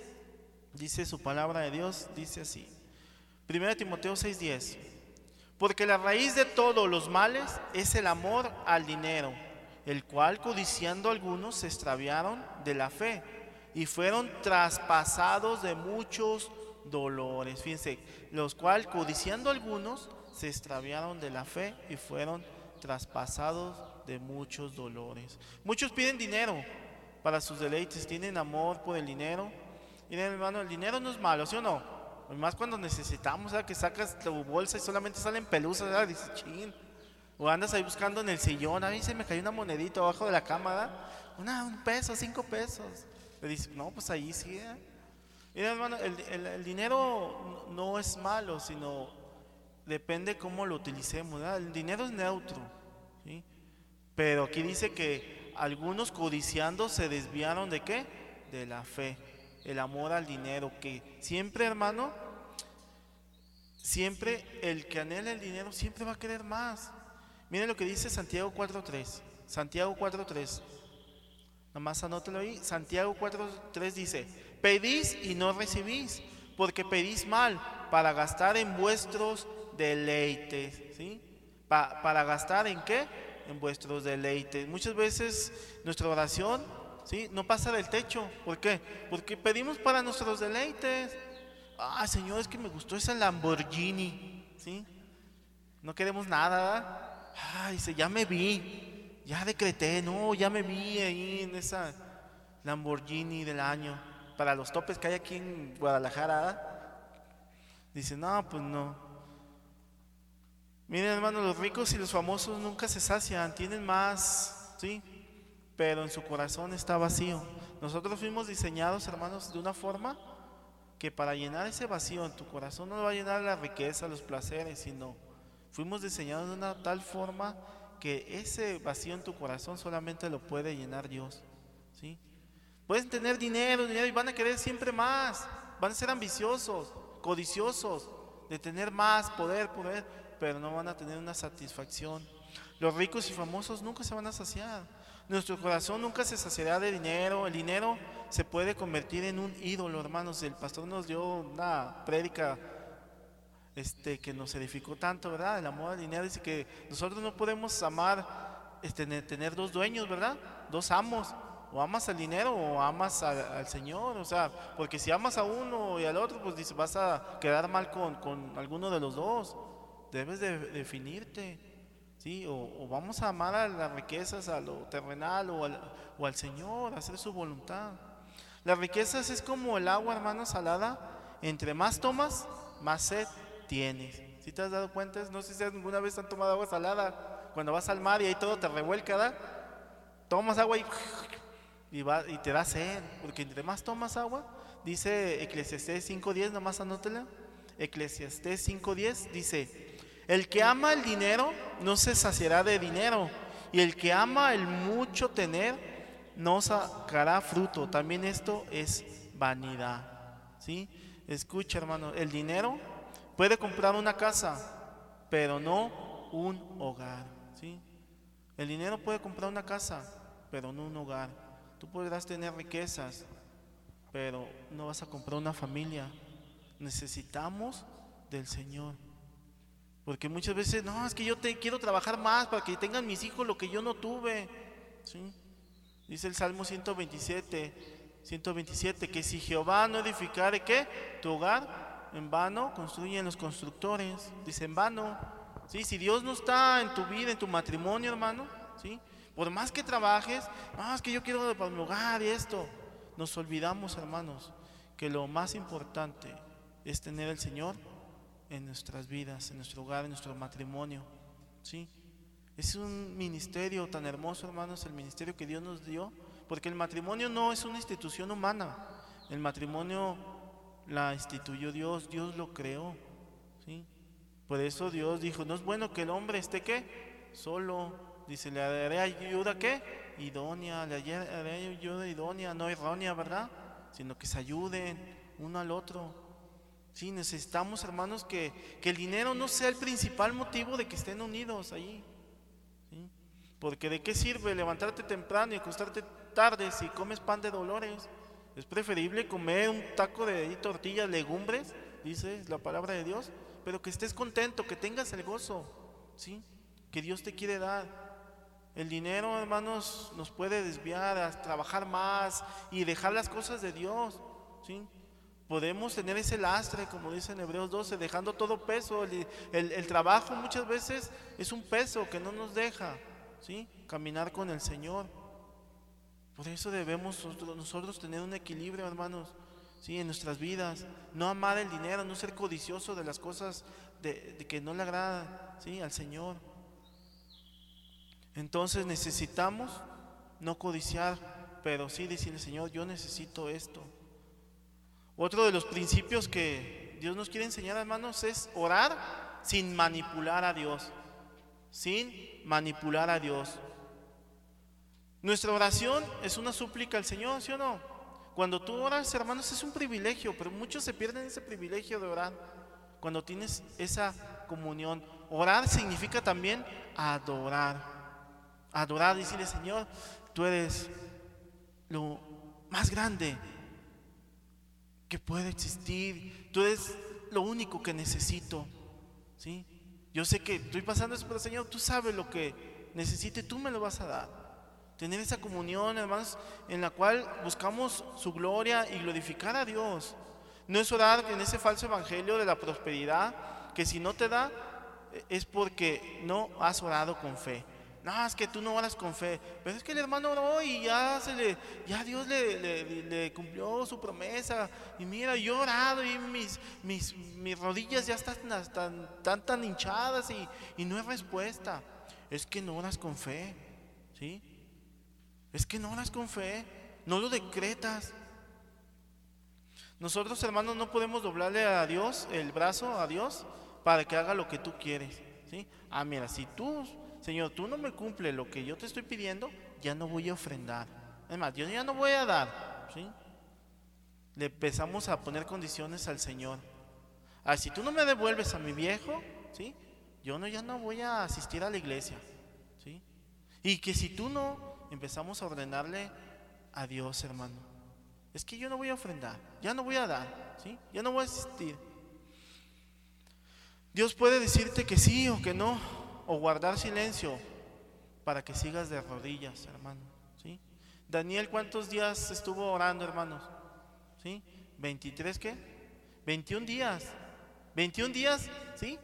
A: dice su palabra de Dios, dice así. Primera de Timoteo 6:10. Porque la raíz de todos los males es el amor al dinero, el cual codiciando algunos se extraviaron de la fe y fueron traspasados de muchos dolores. Fíjense, los cual codiciando algunos se extraviaron de la fe y fueron traspasados de muchos dolores. Muchos piden dinero para sus deleites, tienen amor por el dinero. Miren, hermano, el dinero no es malo, ¿sí o no? Más cuando necesitamos, ¿sabes? que sacas tu bolsa y solamente salen pelusas, ¿verdad? Dices, chin. O andas ahí buscando en el sillón, a mí se me cayó una monedita abajo de la cama, Una, un peso, cinco pesos. Le dices, no, pues ahí sí. ¿eh? Mira, hermano, el, dinero no es malo, sino depende cómo lo utilicemos. El dinero es neutro. ¿sí? Pero aquí dice que algunos codiciando se desviaron de qué? De la fe, el amor al dinero, que siempre hermano, siempre el que anhela el dinero siempre va a querer más. Miren lo que dice Santiago 4.3. Santiago 4.3. Nomás anótelo ahí. Santiago 4.3 dice, pedís y no recibís, porque pedís mal para gastar en vuestros deleites. ¿sí? ¿Para gastar en qué? en vuestros deleites. Muchas veces nuestra oración ¿sí? no pasa del techo. ¿Por qué? Porque pedimos para nuestros deleites. Ah, Señor, es que me gustó esa Lamborghini. ¿sí? No queremos nada. Ay, se, ya me vi. Ya decreté, no, ya me vi ahí en esa Lamborghini del año. Para los topes que hay aquí en Guadalajara. Dice, no, pues no. Miren, hermanos, los ricos y los famosos nunca se sacian, tienen más, ¿sí? Pero en su corazón está vacío. Nosotros fuimos diseñados, hermanos, de una forma que para llenar ese vacío en tu corazón no va a llenar la riqueza, los placeres, sino fuimos diseñados de una tal forma que ese vacío en tu corazón solamente lo puede llenar Dios, ¿sí? Pueden tener dinero, dinero y van a querer siempre más, van a ser ambiciosos, codiciosos de tener más poder, poder, pero no van a tener una satisfacción. Los ricos y famosos nunca se van a saciar. Nuestro corazón nunca se saciará de dinero. El dinero se puede convertir en un ídolo, hermanos. El pastor nos dio una prédica este, que nos edificó tanto, ¿verdad? El amor al dinero. Dice que nosotros no podemos amar, este, tener dos dueños, ¿verdad? Dos amos. O amas al dinero o amas al Señor. O sea, porque si amas a uno y al otro, pues dice, vas a quedar mal con, con alguno de los dos debes de definirte, ¿sí? O, vamos a amar a las riquezas, a lo terrenal o al, Señor, hacer su voluntad. Las riquezas es como el agua, hermano, salada. Entre más tomas, más sed tienes. Si te has dado cuenta? No sé si alguna vez han tomado agua salada. Cuando vas al mar y ahí todo te revuelca, ¿da? Tomas agua y, y, te da sed. Porque entre más tomas agua, dice Eclesiastés 5.10, nomás anótela. Eclesiastés 5.10 dice, el que ama el dinero no se saciará de dinero, y el que ama el mucho tener no sacará fruto. También esto es vanidad. ¿sí? Escucha, hermano, el dinero puede comprar una casa, pero no un hogar. ¿sí? El dinero puede comprar una casa, pero no un hogar. Tú podrás tener riquezas, pero no vas a comprar una familia. Necesitamos del Señor. Porque muchas veces, no, es que yo te quiero trabajar más para que tengan mis hijos lo que yo no tuve. Dice el Salmo 127, 127, que si Jehová no edificare, ¿qué? Tu hogar, en vano construyen los constructores. Dice, en vano. ¿Sí? Si Dios no está en tu vida, en tu matrimonio, hermano, ¿sí? Por más que trabajes, no, es que yo quiero para mi hogar y esto. Nos olvidamos, hermanos, que lo más importante es tener el Señor en nuestras vidas, en nuestro hogar, en nuestro matrimonio. ¿sí? Es un ministerio tan hermoso, hermanos, el ministerio que Dios nos dio, porque el matrimonio no es una institución humana. El matrimonio la instituyó Dios, Dios lo creó. ¿sí? Por eso Dios dijo, no es bueno que el hombre esté qué? Solo. Dice, le daré ayuda qué? Idónea, le daré ayuda idónea, no errónea, ¿verdad? Sino que se ayuden uno al otro. Sí, necesitamos, hermanos, que, el dinero no sea el principal motivo de que estén unidos ahí. Porque de qué sirve levantarte temprano y acostarte tarde si comes pan de dolores. Es preferible comer un taco de tortillas, legumbres, dice la palabra de Dios, pero que estés contento, que tengas el gozo, ¿sí? Que Dios te quiere dar. El dinero, hermanos, nos puede desviar a trabajar más y dejar las cosas de Dios, ¿sí? Podemos tener ese lastre, como dice en Hebreos 12, dejando todo peso. El, trabajo muchas veces es un peso que no nos deja, ¿sí? Caminar con el Señor. Por eso debemos nosotros tener un equilibrio, hermanos, ¿sí? en nuestras vidas. No amar el dinero, no ser codicioso de las cosas de, que no le agradan ¿sí? al Señor. Entonces necesitamos no codiciar, pero sí decirle, Señor, yo necesito esto. Otro de los principios que Dios nos quiere enseñar, hermanos, es orar sin manipular a Dios. Sin manipular a Dios. Nuestra oración es una súplica al Señor, ¿sí o no? Cuando tú oras, hermanos, es un privilegio, pero muchos se pierden ese privilegio de orar. Cuando tienes esa comunión. Orar significa también adorar. Adorar, decirle, Señor, tú eres lo más grande que puede existir. Tú eres lo único que necesito. ¿sí? Yo sé que estoy pasando eso, pero Señor, tú sabes lo que necesite, tú me lo vas a dar. Tener esa comunión, hermanos, en la cual buscamos su gloria y glorificar a Dios. No es orar en ese falso evangelio de la prosperidad, que si no te da, es porque no has orado con fe. No, es que tú no oras con fe. Pero es que el hermano oró y ya se le, ya Dios le, cumplió su promesa. Y mira, yo he orado y mis, mis, mis rodillas ya están tan, tan, hinchadas y, y no hay respuesta. Es que no oras con fe. ¿Sí? Es que no oras con fe, no lo decretas. Nosotros, hermanos, no podemos doblarle a Dios el brazo a Dios para que haga lo que tú quieres. ¿sí? Ah, mira, si tú, Señor, tú no me cumples lo que yo te estoy pidiendo, ya no voy a ofrendar. Es más, yo ya no voy a dar. ¿sí? Le empezamos a poner condiciones al Señor. Ah, si tú no me devuelves a mi viejo, ¿sí? yo no, ya no voy a asistir a la iglesia. ¿sí? Y que si tú no empezamos a ordenarle a Dios, hermano. Es que yo no voy a ofrendar, ya no voy a dar, ¿sí? Ya no voy a asistir. Dios puede decirte que sí o que no, o guardar silencio para que sigas de rodillas, hermano, ¿sí? Daniel, ¿cuántos días estuvo orando, hermanos? ¿Sí? ¿23 qué? 21 días. 21 días, ¿sí?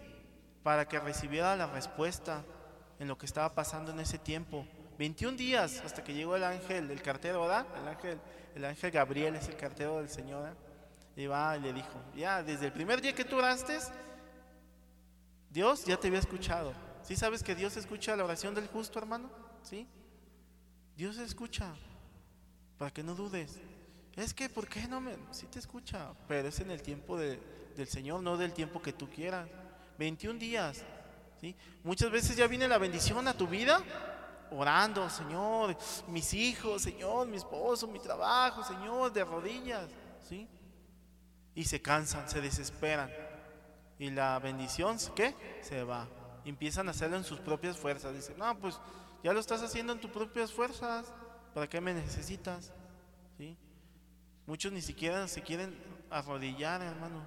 A: Para que recibiera la respuesta en lo que estaba pasando en ese tiempo. 21 días hasta que llegó el ángel, el cartero, ¿verdad? El ángel, el ángel Gabriel es el cartero del Señor. Y va y le dijo, ya, desde el primer día que tú oraste, Dios ya te había escuchado. ¿Sí sabes que Dios escucha la oración del justo, hermano? ¿Sí? Dios escucha, para que no dudes. Es que, ¿por qué no me...? Sí te escucha, pero es en el tiempo del Señor, no del tiempo que tú quieras. 21 días, ¿sí? Muchas veces ya viene la bendición a tu vida orando, Señor, mis hijos, Señor, mi esposo, mi trabajo, Señor, de rodillas, ¿sí? Y se cansan, se desesperan. Y la bendición, ¿qué? Se va. Empiezan a hacerlo en sus propias fuerzas. Dicen, no, pues ya lo estás haciendo en tus propias fuerzas. ¿Para qué me necesitas? ¿Sí? Muchos ni siquiera se quieren arrodillar, hermanos.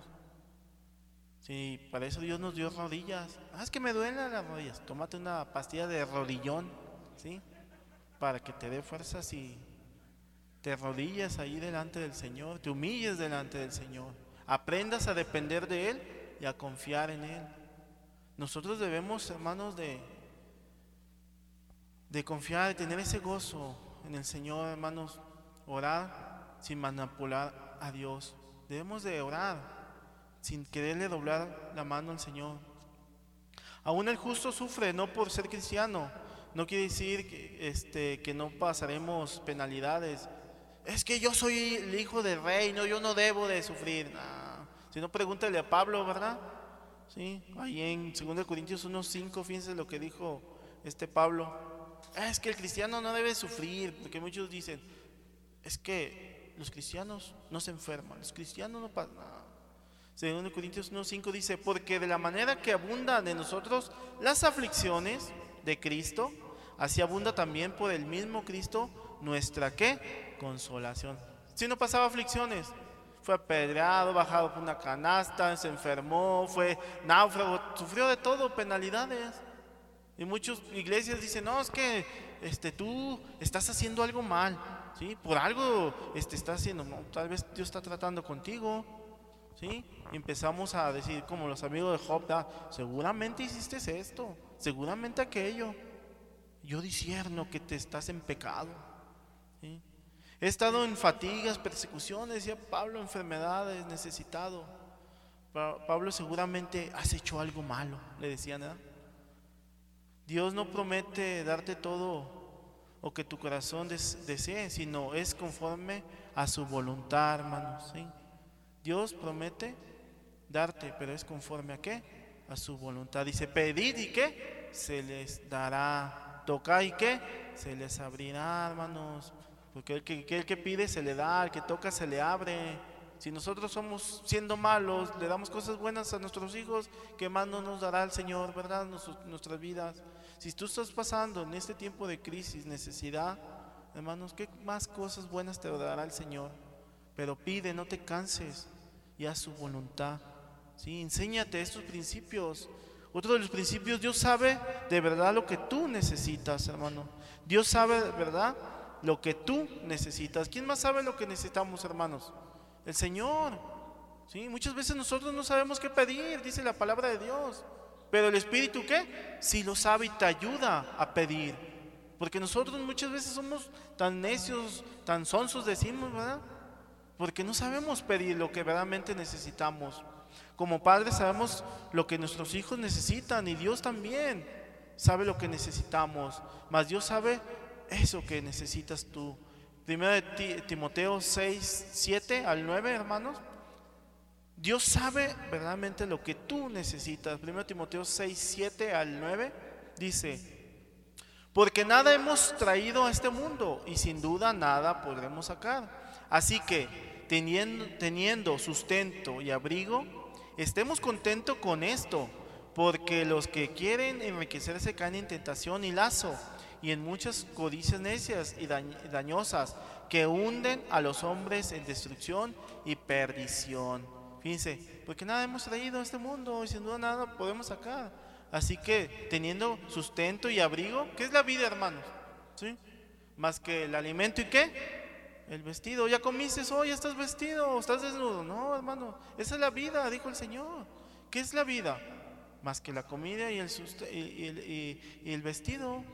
A: Sí, para eso Dios nos dio rodillas. Ah, es que me duelen las rodillas. Tómate una pastilla de rodillón ¿sí? Para que te dé fuerzas y te rodillas ahí delante del Señor, te humilles delante del Señor, aprendas a depender de Él y a confiar en Él. Nosotros debemos, hermanos, de, de confiar, de tener ese gozo en el Señor, hermanos, orar sin manipular a Dios. Debemos de orar sin quererle doblar la mano al Señor. Aún el justo sufre no por ser cristiano, no quiere decir que, este, no pasaremos penalidades. Es que yo soy el hijo del rey, no, yo no debo de sufrir. Si no, pregúntale a Pablo, ¿verdad? Sí, ahí en 2 Corintios 1.5, fíjense lo que dijo este Pablo. Es que el cristiano no debe sufrir, porque muchos dicen, es que los cristianos no se enferman, los cristianos no pasan nada. 2 Corintios 1.5 dice, porque de la manera que abundan de nosotros las aflicciones de Cristo, así abunda también por el mismo Cristo nuestra qué? Consolación. Si no pasaba aflicciones, Fue apedreado, bajado por una canasta, se enfermó, fue náufrago, sufrió de todo, penalidades. Y muchas iglesias dicen, no, es que este, tú estás haciendo algo mal, ¿sí? Por algo este, estás haciendo, tal vez Dios está tratando contigo, ¿sí? Y empezamos a decir, como los amigos de Job, seguramente hiciste esto, seguramente aquello. Yo disierno que te estás en pecado. He estado en fatigas, persecuciones, decía Pablo, enfermedades, necesitado. Pablo seguramente has hecho algo malo, le decían. Dios no promete darte todo o que tu corazón desee, sino es conforme a su voluntad, hermanos. Dios promete darte, pero es conforme a qué? A su voluntad. Dice, pedid y qué? Se les dará. Toca y qué? Se les abrirá, hermanos. Porque el que, el que pide se le da, el que toca se le abre. Si nosotros somos siendo malos, le damos cosas buenas a nuestros hijos, ¿qué más no nos dará el Señor, verdad? nuestras vidas. Si tú estás pasando en este tiempo de crisis, necesidad, hermanos, ¿qué más cosas buenas te dará el Señor? Pero pide, no te canses y haz su voluntad. ¿sí? Enséñate estos principios. Otro de los principios, Dios sabe de verdad lo que tú necesitas, hermano. Dios sabe verdad lo que tú necesitas. ¿Quién más sabe lo que necesitamos, hermanos? El Señor. ¿Sí? Muchas veces nosotros no sabemos qué pedir, dice la palabra de Dios. Pero el Espíritu, ¿qué? Si lo sabe y te ayuda a pedir. Porque nosotros muchas veces somos tan necios, tan sonsos, decimos, ¿verdad? Porque no sabemos pedir lo que verdaderamente necesitamos. Como padres sabemos lo que nuestros hijos necesitan y Dios también sabe lo que necesitamos. Mas Dios sabe eso que necesitas tú. Primero de Timoteo 6, 7 al 9, hermanos. Dios sabe verdaderamente lo que tú necesitas. Primero Timoteo 6, 7 al 9 dice, porque nada hemos traído a este mundo y sin duda nada podremos sacar. Así que teniendo, teniendo sustento y abrigo, estemos contentos con esto, porque los que quieren enriquecerse caen en tentación y lazo y en muchas codicias necias y dañosas que hunden a los hombres en destrucción y perdición. Fíjense, porque nada hemos traído a este mundo y sin duda nada podemos sacar. Así que teniendo sustento y abrigo, ¿qué es la vida, hermanos? ¿Sí? Más que el alimento y qué? El vestido. Ya comiste hoy, ya estás vestido, estás desnudo. No, hermano, esa es la vida, dijo el Señor. ¿Qué es la vida? Más que la comida y el, y el vestido.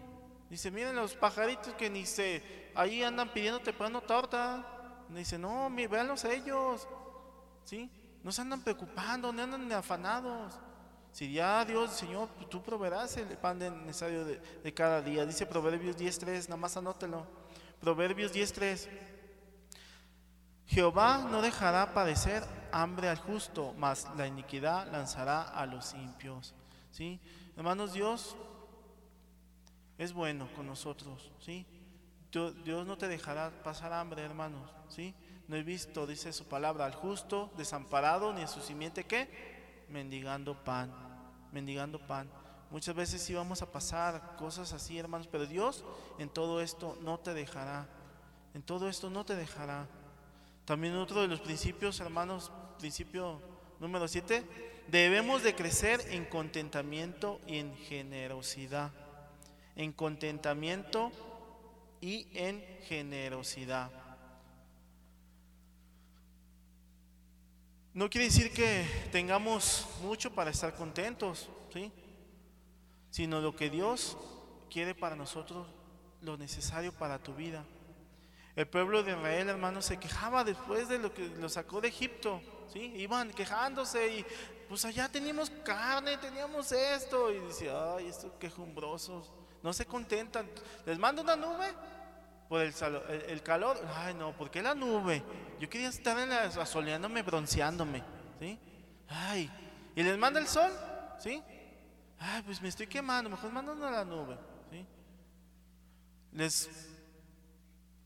A: Dice, miren los pajaritos que ni se, ahí andan pidiéndote plano torta. Dice, no, véanlos ellos. ¿Sí? No se andan preocupando, no andan afanados. Si ya Dios, Señor, tú proveerás el pan necesario de, de cada día. Dice Proverbios 10.3, nada más anótelo. Proverbios 10.3. Jehová no dejará padecer hambre al justo, mas la iniquidad lanzará a los impios. ¿Sí? Hermanos, Dios es bueno con nosotros, ¿sí? Dios no te dejará pasar hambre, hermanos, ¿sí? No he visto, dice su palabra, al justo desamparado ni a su simiente ¿qué? mendigando pan, mendigando pan. Muchas veces sí vamos a pasar cosas así, hermanos, pero Dios en todo esto no te dejará. En todo esto no te dejará. También otro de los principios, hermanos, principio número 7, debemos de crecer en contentamiento y en generosidad en contentamiento y en generosidad. No quiere decir que tengamos mucho para estar contentos, ¿sí? sino lo que Dios quiere para nosotros, lo necesario para tu vida. El pueblo de Israel, hermano, se quejaba después de lo que lo sacó de Egipto, ¿sí? Iban quejándose y pues allá teníamos carne, teníamos esto y dice, ay, estos quejumbrosos no se contentan. Les mando una nube por el, calor. Ay, no, ¿por qué la nube? Yo quería estar en la, asoleándome, bronceándome. ¿sí? Ay, y les manda el sol. ¿sí? Ay, pues me estoy quemando, mejor a la nube. ¿sí? Les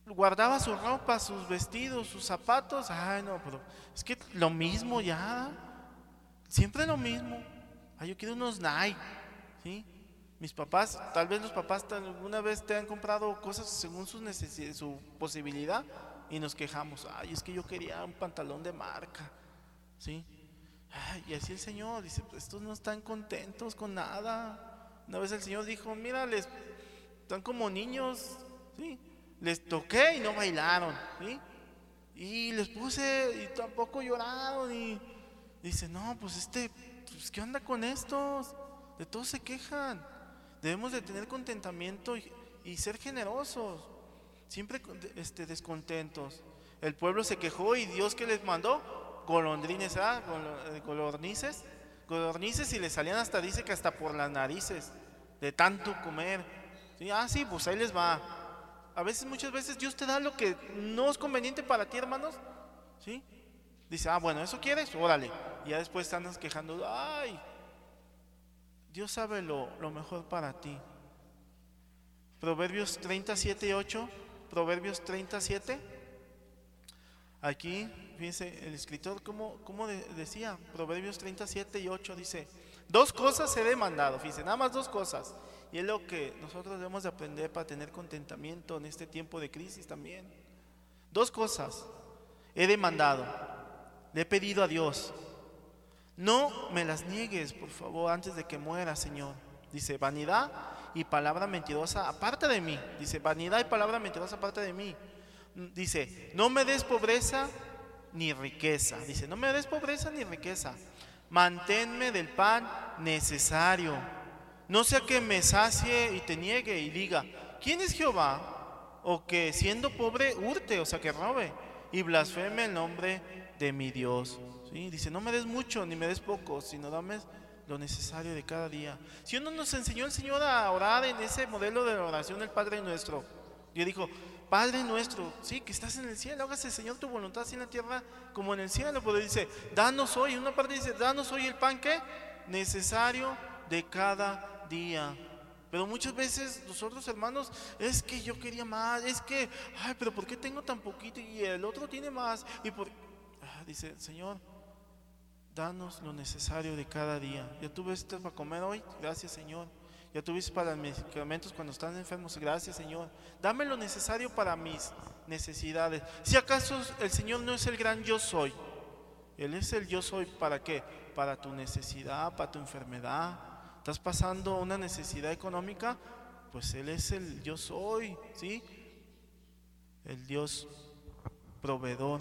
A: guardaba su ropa, sus vestidos, sus zapatos. Ay, no, pero es que lo mismo ya. Siempre lo mismo. Ay, yo quiero unos Nike. ¿sí? Mis papás, tal vez los papás alguna vez te han comprado cosas según sus su posibilidad. y nos quejamos, ay, es que yo quería un pantalón de marca, ¿sí? y así el Señor dice, pues estos no están contentos con nada. Una vez el Señor dijo, mira, les están como niños, ¿sí? Les toqué y no bailaron, ¿sí? Y les puse y tampoco lloraron y dice, no, pues este, pues ¿qué onda con estos? De todos se quejan. Debemos de tener contentamiento y, ser generosos, siempre este, descontentos. El pueblo se quejó y Dios que les mandó golondrines, ¿ah? Golornices, golornices y le salían hasta, dice que hasta por las narices, de tanto comer. Ah, sí, pues ahí les va. A veces, muchas veces Dios te da lo que no es conveniente para ti, hermanos. ¿Sí? Dice, ah, bueno, ¿eso quieres? Órale. Y ya después andas quejando, ay, Dios sabe lo, mejor para ti. Proverbios 37 y 8. Proverbios 37. Aquí, fíjense, el escritor, como, como decía, Proverbios 37 y 8 dice, dos cosas he demandado, fíjense, nada más dos cosas. Y es lo que nosotros debemos de aprender para tener contentamiento en este tiempo de crisis también. Dos cosas he demandado, le he pedido a Dios, no me las niegues, por favor, antes de que muera, Señor. Dice, vanidad y palabra mentirosa aparte de mí. Dice, vanidad y palabra mentirosa aparte de mí. Dice, no me des pobreza ni riqueza. Dice, no me des pobreza ni riqueza. Manténme del pan necesario. No sea que me sacie y te niegue y diga, ¿quién es Jehová? O que siendo pobre hurte, o sea, que robe y blasfeme el nombre de mi Dios. Dice, no me des mucho ni me des poco, sino dame lo necesario de cada día. Si uno nos enseñó el Señor a orar en ese modelo de oración del Padre nuestro, yo dijo, Padre nuestro, sí, que estás en el cielo, hágase Señor tu voluntad así en la tierra como en el cielo. Pero dice, danos hoy, una parte dice, danos hoy el pan que necesario de cada día. Pero muchas veces nosotros hermanos, es que yo quería más, es que, ay, pero ¿por qué tengo tan poquito y el otro tiene más? Y por, ah, dice, Señor, danos lo necesario de cada día. Ya tuviste para comer hoy, gracias Señor. Ya tuviste para los medicamentos cuando están enfermos, gracias Señor. Dame lo necesario para mis necesidades. Si acaso el Señor no es el gran yo soy, Él es el yo soy para qué? Para tu necesidad, para tu enfermedad. ¿Estás pasando una necesidad económica? Pues Él es el yo soy, ¿sí? El Dios proveedor,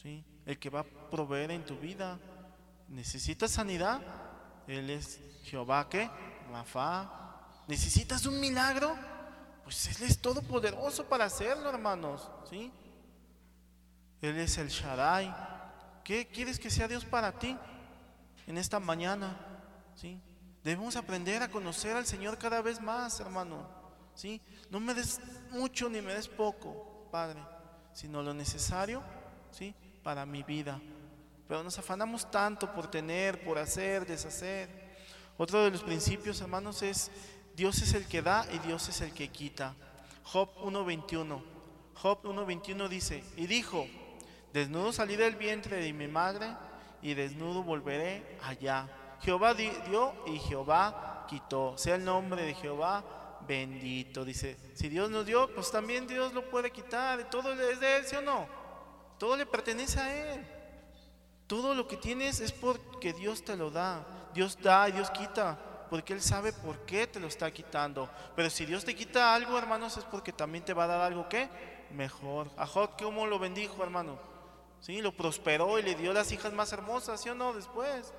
A: ¿sí? el que va a proveer en tu vida. ¿Necesitas sanidad? Él es Jehová que, Rafa. ¿Necesitas un milagro? Pues Él es todopoderoso para hacerlo, hermanos. ¿sí? Él es el Shaddai. ¿Qué quieres que sea Dios para ti en esta mañana? ¿sí? Debemos aprender a conocer al Señor cada vez más, hermano. ¿sí? No me des mucho ni me des poco, Padre, sino lo necesario ¿sí? para mi vida. Pero nos afanamos tanto por tener, por hacer, deshacer. Otro de los principios, hermanos, es Dios es el que da y Dios es el que quita. Job 1.21. Job 1.21 dice, y dijo, desnudo salí del vientre de mi madre y desnudo volveré allá. Jehová dio y Jehová quitó. Sea el nombre de Jehová bendito. Dice, si Dios nos dio, pues también Dios lo puede quitar. Todo es de Él, ¿sí o no? Todo le pertenece a Él. Todo lo que tienes es porque Dios te lo da. Dios da y Dios quita. Porque Él sabe por qué te lo está quitando. Pero si Dios te quita algo, hermanos, es porque también te va a dar algo que mejor. A Job, ¿cómo lo bendijo, hermano? Sí, lo prosperó y le dio las hijas más hermosas, ¿sí o no? Después.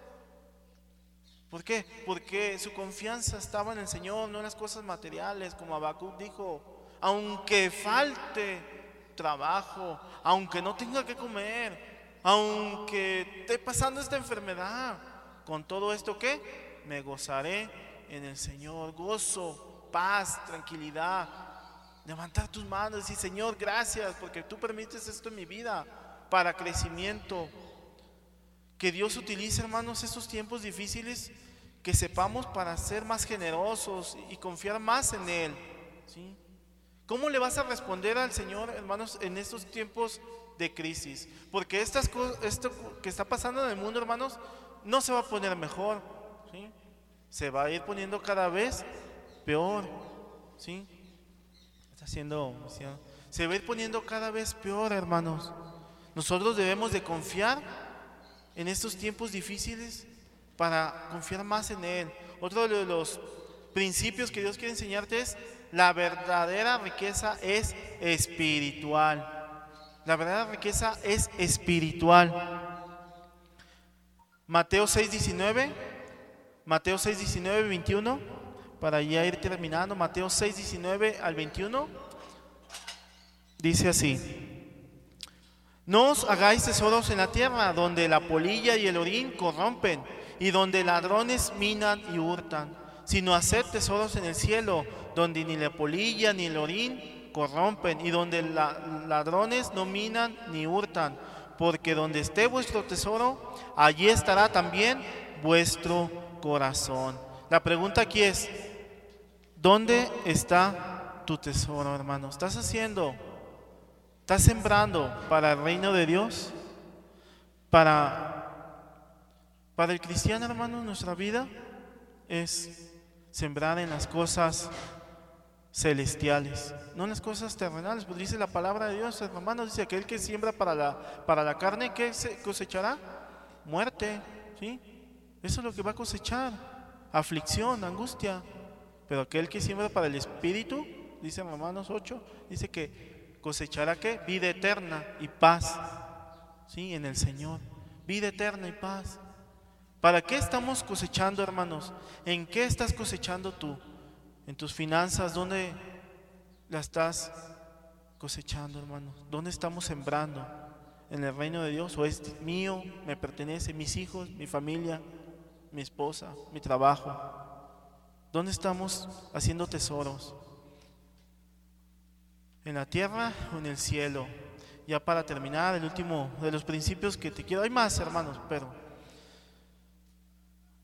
A: ¿Por qué? Porque su confianza estaba en el Señor, no en las cosas materiales, como Habacuc dijo. Aunque falte trabajo, aunque no tenga que comer, aunque esté pasando esta enfermedad, con todo esto que me gozaré en el Señor, gozo, paz, tranquilidad. Levantar tus manos y decir, Señor, gracias porque tú permites esto en mi vida para crecimiento. Que Dios utilice, hermanos, estos tiempos difíciles, que sepamos para ser más generosos y confiar más en Él. ¿Cómo le vas a responder al Señor, hermanos, en estos tiempos de crisis? Porque estas esto que está pasando en el mundo, hermanos, no se va a poner mejor. Se va a ir poniendo cada vez peor, ¿sí? Está haciendo, Se va a ir poniendo cada vez peor, hermanos. Nosotros debemos de confiar en estos tiempos difíciles para confiar más en Él. Otro de los principios que Dios quiere enseñarte es la verdadera riqueza es espiritual. La verdadera riqueza es espiritual. Mateo 6, 19. Mateo 6, 19, 21. Para ya ir terminando. Mateo 6, 19 al 21. Dice así. No os hagáis tesoros en la tierra, donde la polilla y el orín corrompen, y donde ladrones minan y hurtan, sino haced tesoros en el cielo, donde ni la polilla ni el orín corrompen, y donde ladrones no minan ni hurtan, porque donde esté vuestro tesoro, allí estará también vuestro corazón. La pregunta aquí es, ¿dónde está tu tesoro, hermano? ¿Estás haciendo ¿Estás sembrando para el reino de Dios? Para, para el cristiano, hermano, nuestra vida es sembrar en las cosas celestiales, no en las cosas terrenales. Pues dice la palabra de Dios, hermano, dice aquel que siembra para la, para la carne, ¿qué cosechará? Muerte, ¿sí? Eso es lo que va a cosechar, aflicción, angustia. Pero aquel que siembra para el espíritu, dice Romanos 8, dice que cosechará qué? Vida eterna y paz. Sí, en el Señor. Vida eterna y paz. ¿Para qué estamos cosechando, hermanos? ¿En qué estás cosechando tú? ¿En tus finanzas? ¿Dónde la estás cosechando, hermanos? ¿Dónde estamos sembrando? ¿En el reino de Dios? ¿O es mío? ¿Me pertenece? ¿Mis hijos? ¿Mi familia? ¿Mi esposa? ¿Mi trabajo? ¿Dónde estamos haciendo tesoros? En la tierra o en el cielo. Ya para terminar, el último de los principios que te quiero, hay más hermanos, pero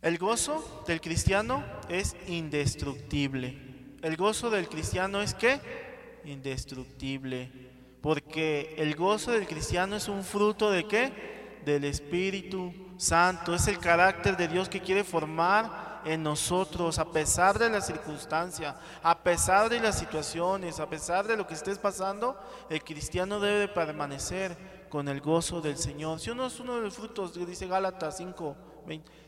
A: el gozo del cristiano es indestructible. El gozo del cristiano es qué? Indestructible. Porque el gozo del cristiano es un fruto de qué? Del Espíritu Santo. Es el carácter de Dios que quiere formar en nosotros, a pesar de la circunstancia, a pesar de las situaciones, a pesar de lo que estés pasando, el cristiano debe permanecer con el gozo del Señor. Si uno es uno de los frutos, dice Gálatas 5,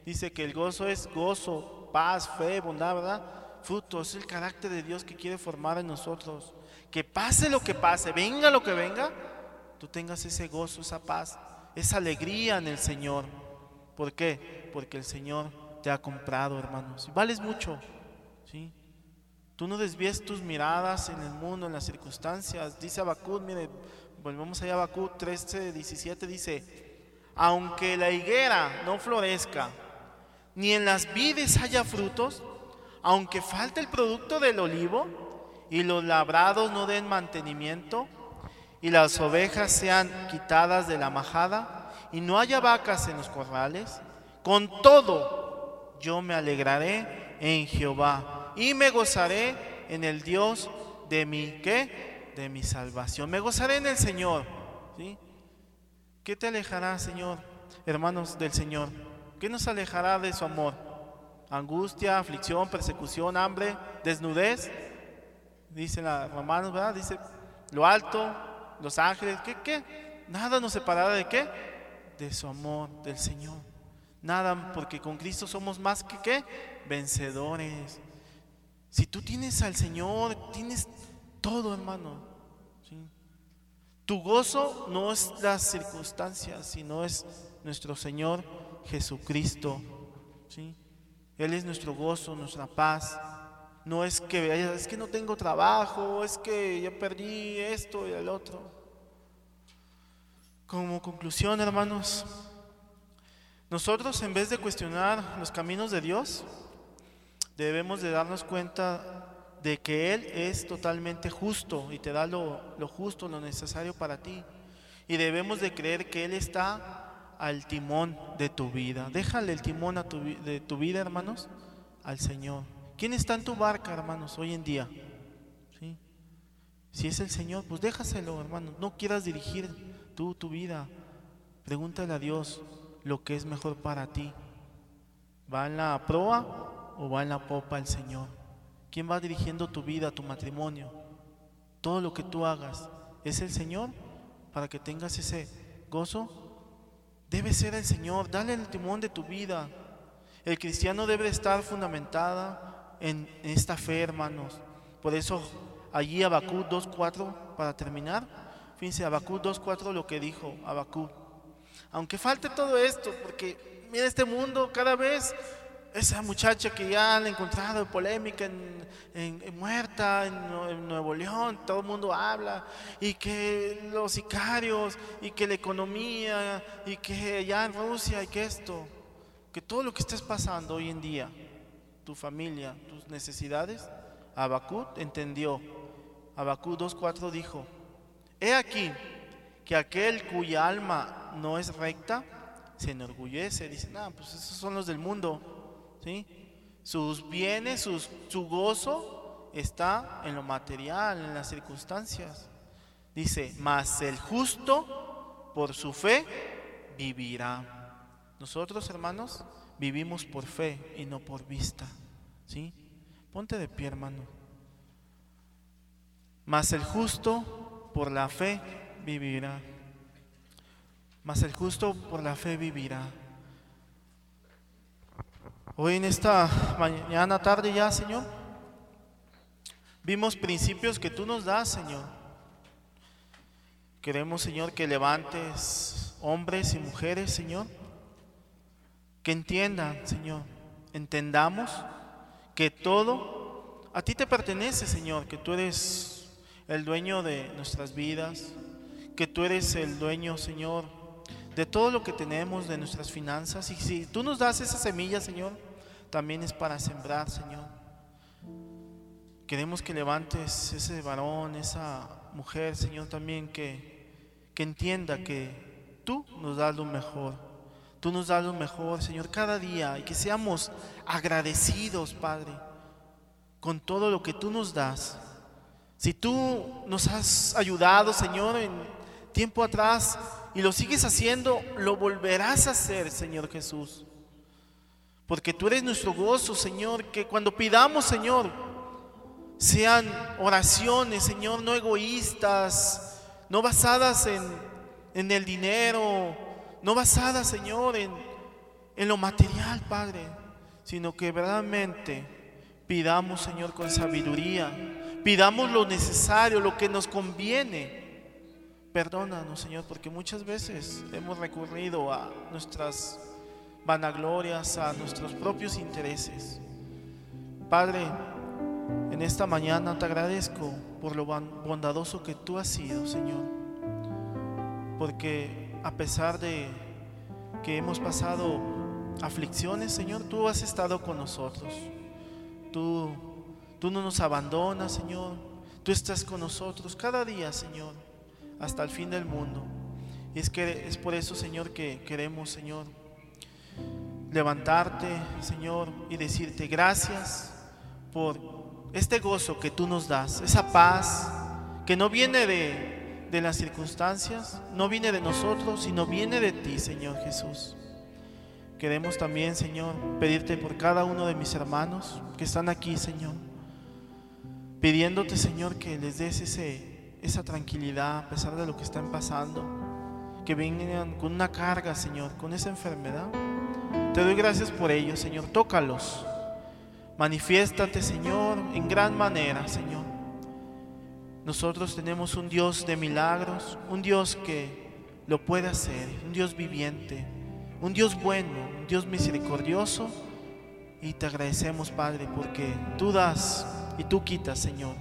A: dice que el gozo es gozo, paz, fe, bondad, ¿verdad? Fruto, es el carácter de Dios que quiere formar en nosotros. Que pase lo que pase, venga lo que venga, tú tengas ese gozo, esa paz, esa alegría en el Señor. ¿Por qué? Porque el Señor te ha comprado, hermanos. Vales mucho, ¿sí? Tú no desvíes tus miradas en el mundo, en las circunstancias. Dice Abacud, mire, volvemos allá a Abacud 13, 17, dice, aunque la higuera no florezca, ni en las vides haya frutos, aunque falte el producto del olivo, y los labrados no den mantenimiento, y las ovejas sean quitadas de la majada, y no haya vacas en los corrales, con todo yo me alegraré en Jehová y me gozaré en el Dios de mi qué? De mi salvación. Me gozaré en el Señor. ¿sí? ¿Qué te alejará, Señor? Hermanos del Señor. ¿Qué nos alejará de su amor? Angustia, aflicción, persecución, hambre, desnudez. Dice la Romanos, ¿verdad? Dice lo alto, los ángeles. ¿Qué? ¿Qué? Nada nos separará de qué? De su amor, del Señor. Nada, porque con Cristo somos más que? Vencedores. Si tú tienes al Señor, tienes todo, hermano. Tu gozo no es las circunstancias, sino es nuestro Señor Jesucristo. ¿sí? Él es nuestro gozo, nuestra paz. No es que es que no tengo trabajo, es que ya perdí esto y el otro. Como conclusión, hermanos, nosotros en vez de cuestionar los caminos de Dios, debemos de darnos cuenta de que Él es totalmente justo y te da lo, justo, lo necesario para ti. Y debemos de creer que Él está al timón de tu vida. Déjale el timón de tu vida, hermanos, al Señor. ¿Quién está en tu barca, hermanos, hoy en día? Si es el Señor, pues déjaselo, hermanos. No quieras dirigir tú tu vida. Pregúntale a Dios, lo que es mejor para ti. ¿Va en la proa o va en la popa el Señor? ¿Quién va dirigiendo tu vida, tu matrimonio? Todo lo que tú hagas, es el Señor, para que tengas ese gozo, debe ser el Señor. Dale el timón de tu vida. El cristiano debe estar fundamentada en esta fe, hermanos. Por eso allí Abacú 2.4, para terminar, fíjense, Abacú 2.4 lo que dijo Abacú. Aunque falte todo esto, porque mira este mundo cada vez esa muchacha que ya han encontrado polémica en, muerta en, Nuevo León, todo el mundo habla, y que los sicarios, y que la economía, y que ya en Rusia, y que esto, que todo lo que estés pasando hoy en día, tu familia, tus necesidades, Abacut entendió. Abacut 2.4 dijo, he aquí que aquel cuya alma no es recta, se enorgullece, dice, no, pues esos son los del mundo sus bienes, su gozo está en lo material, en las circunstancias. Dice, mas el justo por su fe vivirá. Nosotros, hermanos, vivimos por fe y no por vista. ¿Sí? Ponte de pie, hermano. Mas el justo por la fe vivirá. Mas el justo por la fe vivirá. Hoy en esta mañana, tarde ya, Señor, vimos principios que tú nos das, Señor. Queremos, Señor, que levantes hombres y mujeres, Señor, que entiendan, Señor, entendamos que todo a ti te pertenece, Señor, que tú eres el dueño de nuestras vidas, que tú eres el dueño, Señor, de todo lo que tenemos, de nuestras finanzas. Y si tú nos das esa semilla, Señor, también es para sembrar, Señor. Queremos que levantes ese varón, esa mujer, Señor, también que, que entienda que tú nos das lo mejor. Tú nos das lo mejor, Señor, cada día y que seamos agradecidos, Padre, con todo lo que tú nos das. Si tú nos has ayudado, Señor, en tiempo atrás y lo sigues haciendo, lo volverás a hacer, Señor Jesús. Porque tú eres nuestro gozo, Señor, que cuando pidamos, Señor, sean oraciones, Señor, no egoístas, no basadas en, en el dinero, no basadas, Señor, en, en lo material, Padre, sino que verdaderamente pidamos, Señor, con sabiduría, pidamos lo necesario, lo que nos conviene Perdónanos, Señor, porque muchas veces hemos recurrido a nuestras vanaglorias, a nuestros propios intereses. Padre, en esta mañana te agradezco por lo bondadoso que tú has sido, Señor. Porque a pesar de que hemos pasado aflicciones, Señor, tú has estado con nosotros. Tú, tú no nos abandonas, Señor. Tú estás con nosotros cada día, Señor hasta el fin del mundo. Y es que es por eso, Señor, que queremos, Señor, levantarte, Señor, y decirte gracias por este gozo que tú nos das, esa paz que no viene de, de las circunstancias, no viene de nosotros, sino viene de ti, Señor Jesús. Queremos también, Señor, pedirte por cada uno de mis hermanos que están aquí, Señor, pidiéndote, Señor, que les des ese esa tranquilidad a pesar de lo que están pasando, que vengan con una carga, Señor, con esa enfermedad. Te doy gracias por ello, Señor. Tócalos. Manifiéstate, Señor, en gran manera, Señor. Nosotros tenemos un Dios de milagros, un Dios que lo puede hacer, un Dios viviente, un Dios bueno, un Dios misericordioso. Y te agradecemos, Padre, porque tú das y tú quitas, Señor,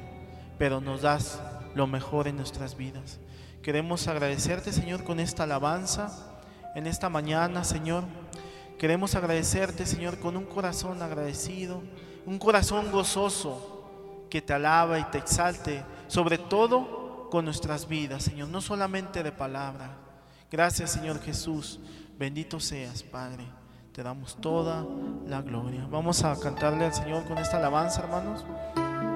A: pero nos das lo mejor en nuestras vidas. Queremos agradecerte, Señor, con esta alabanza en esta mañana, Señor. Queremos agradecerte, Señor, con un corazón agradecido, un corazón gozoso que te alaba y te exalte, sobre todo con nuestras vidas, Señor, no solamente de palabra. Gracias, Señor Jesús. Bendito seas, Padre. Te damos toda la gloria. Vamos a cantarle al Señor con esta alabanza, hermanos,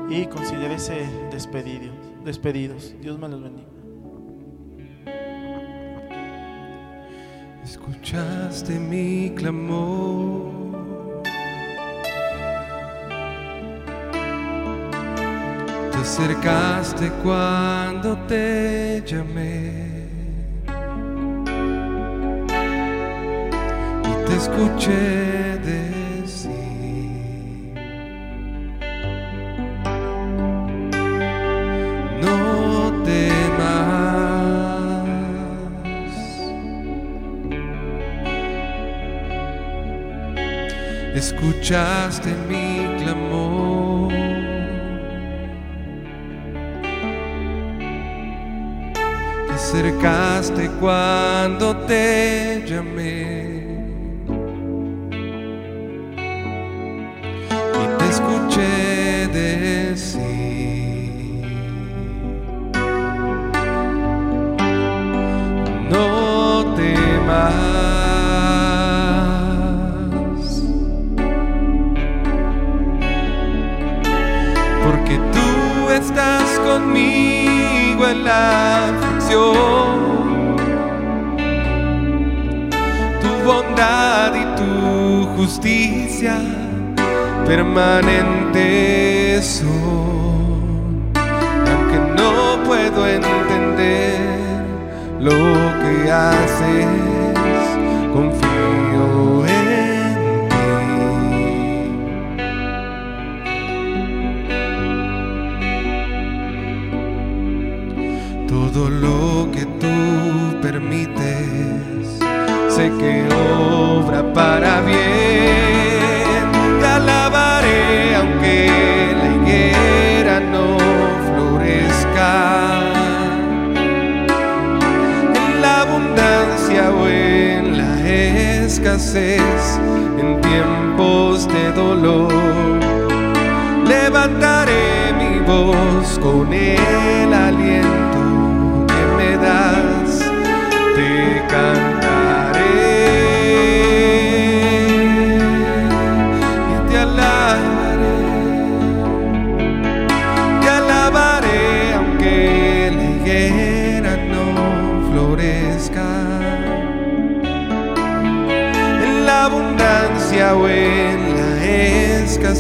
A: y considérese despedido despedidos. Dios me los bendiga.
B: Escuchaste mi clamor, te acercaste cuando te llamé y te escuché decir escuchaste mi clamor. Te acercaste cuando te llamé. Y te escuché decir no temas Tu bondad y tu justicia permanentes son. Aunque no puedo entender lo que haces, que obra para bien. Te alabaré aunque la higuera no florezca. En la abundancia o en la escasez, en tiempos de dolor levantaré mi voz con el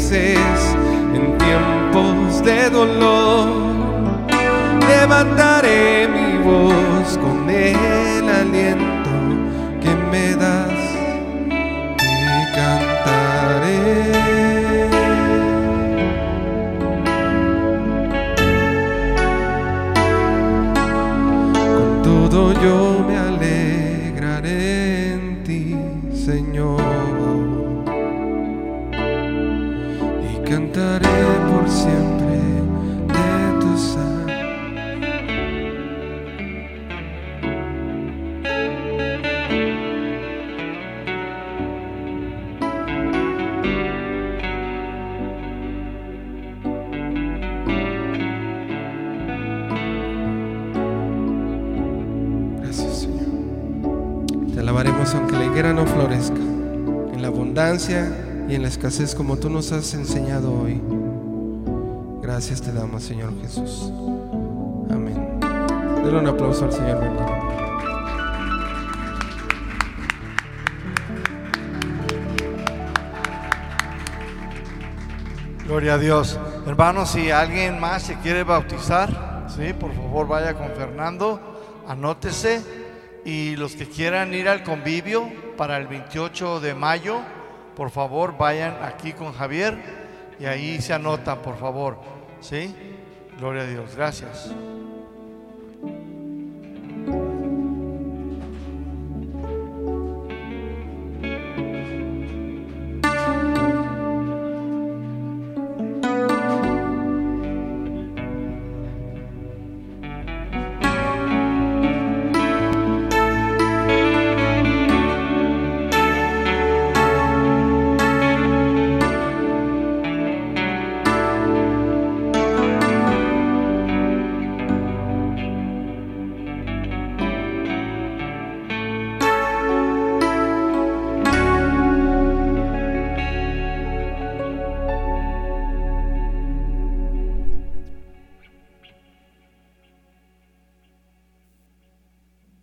B: escasez, en tiempos de dolor, mi escasez como tú nos has enseñado hoy. Gracias te damos, Señor Jesús. Amén. Denle un aplauso al Señor.
C: Gloria a Dios. Hermanos, si alguien más se quiere bautizar, sí, por favor vaya con Fernando, anótese. Y los que quieran ir al convivio para el 28 de mayo, por favor vayan aquí con Javier y ahí se anotan, por favor. ¿Sí? Gloria a Dios. Gracias.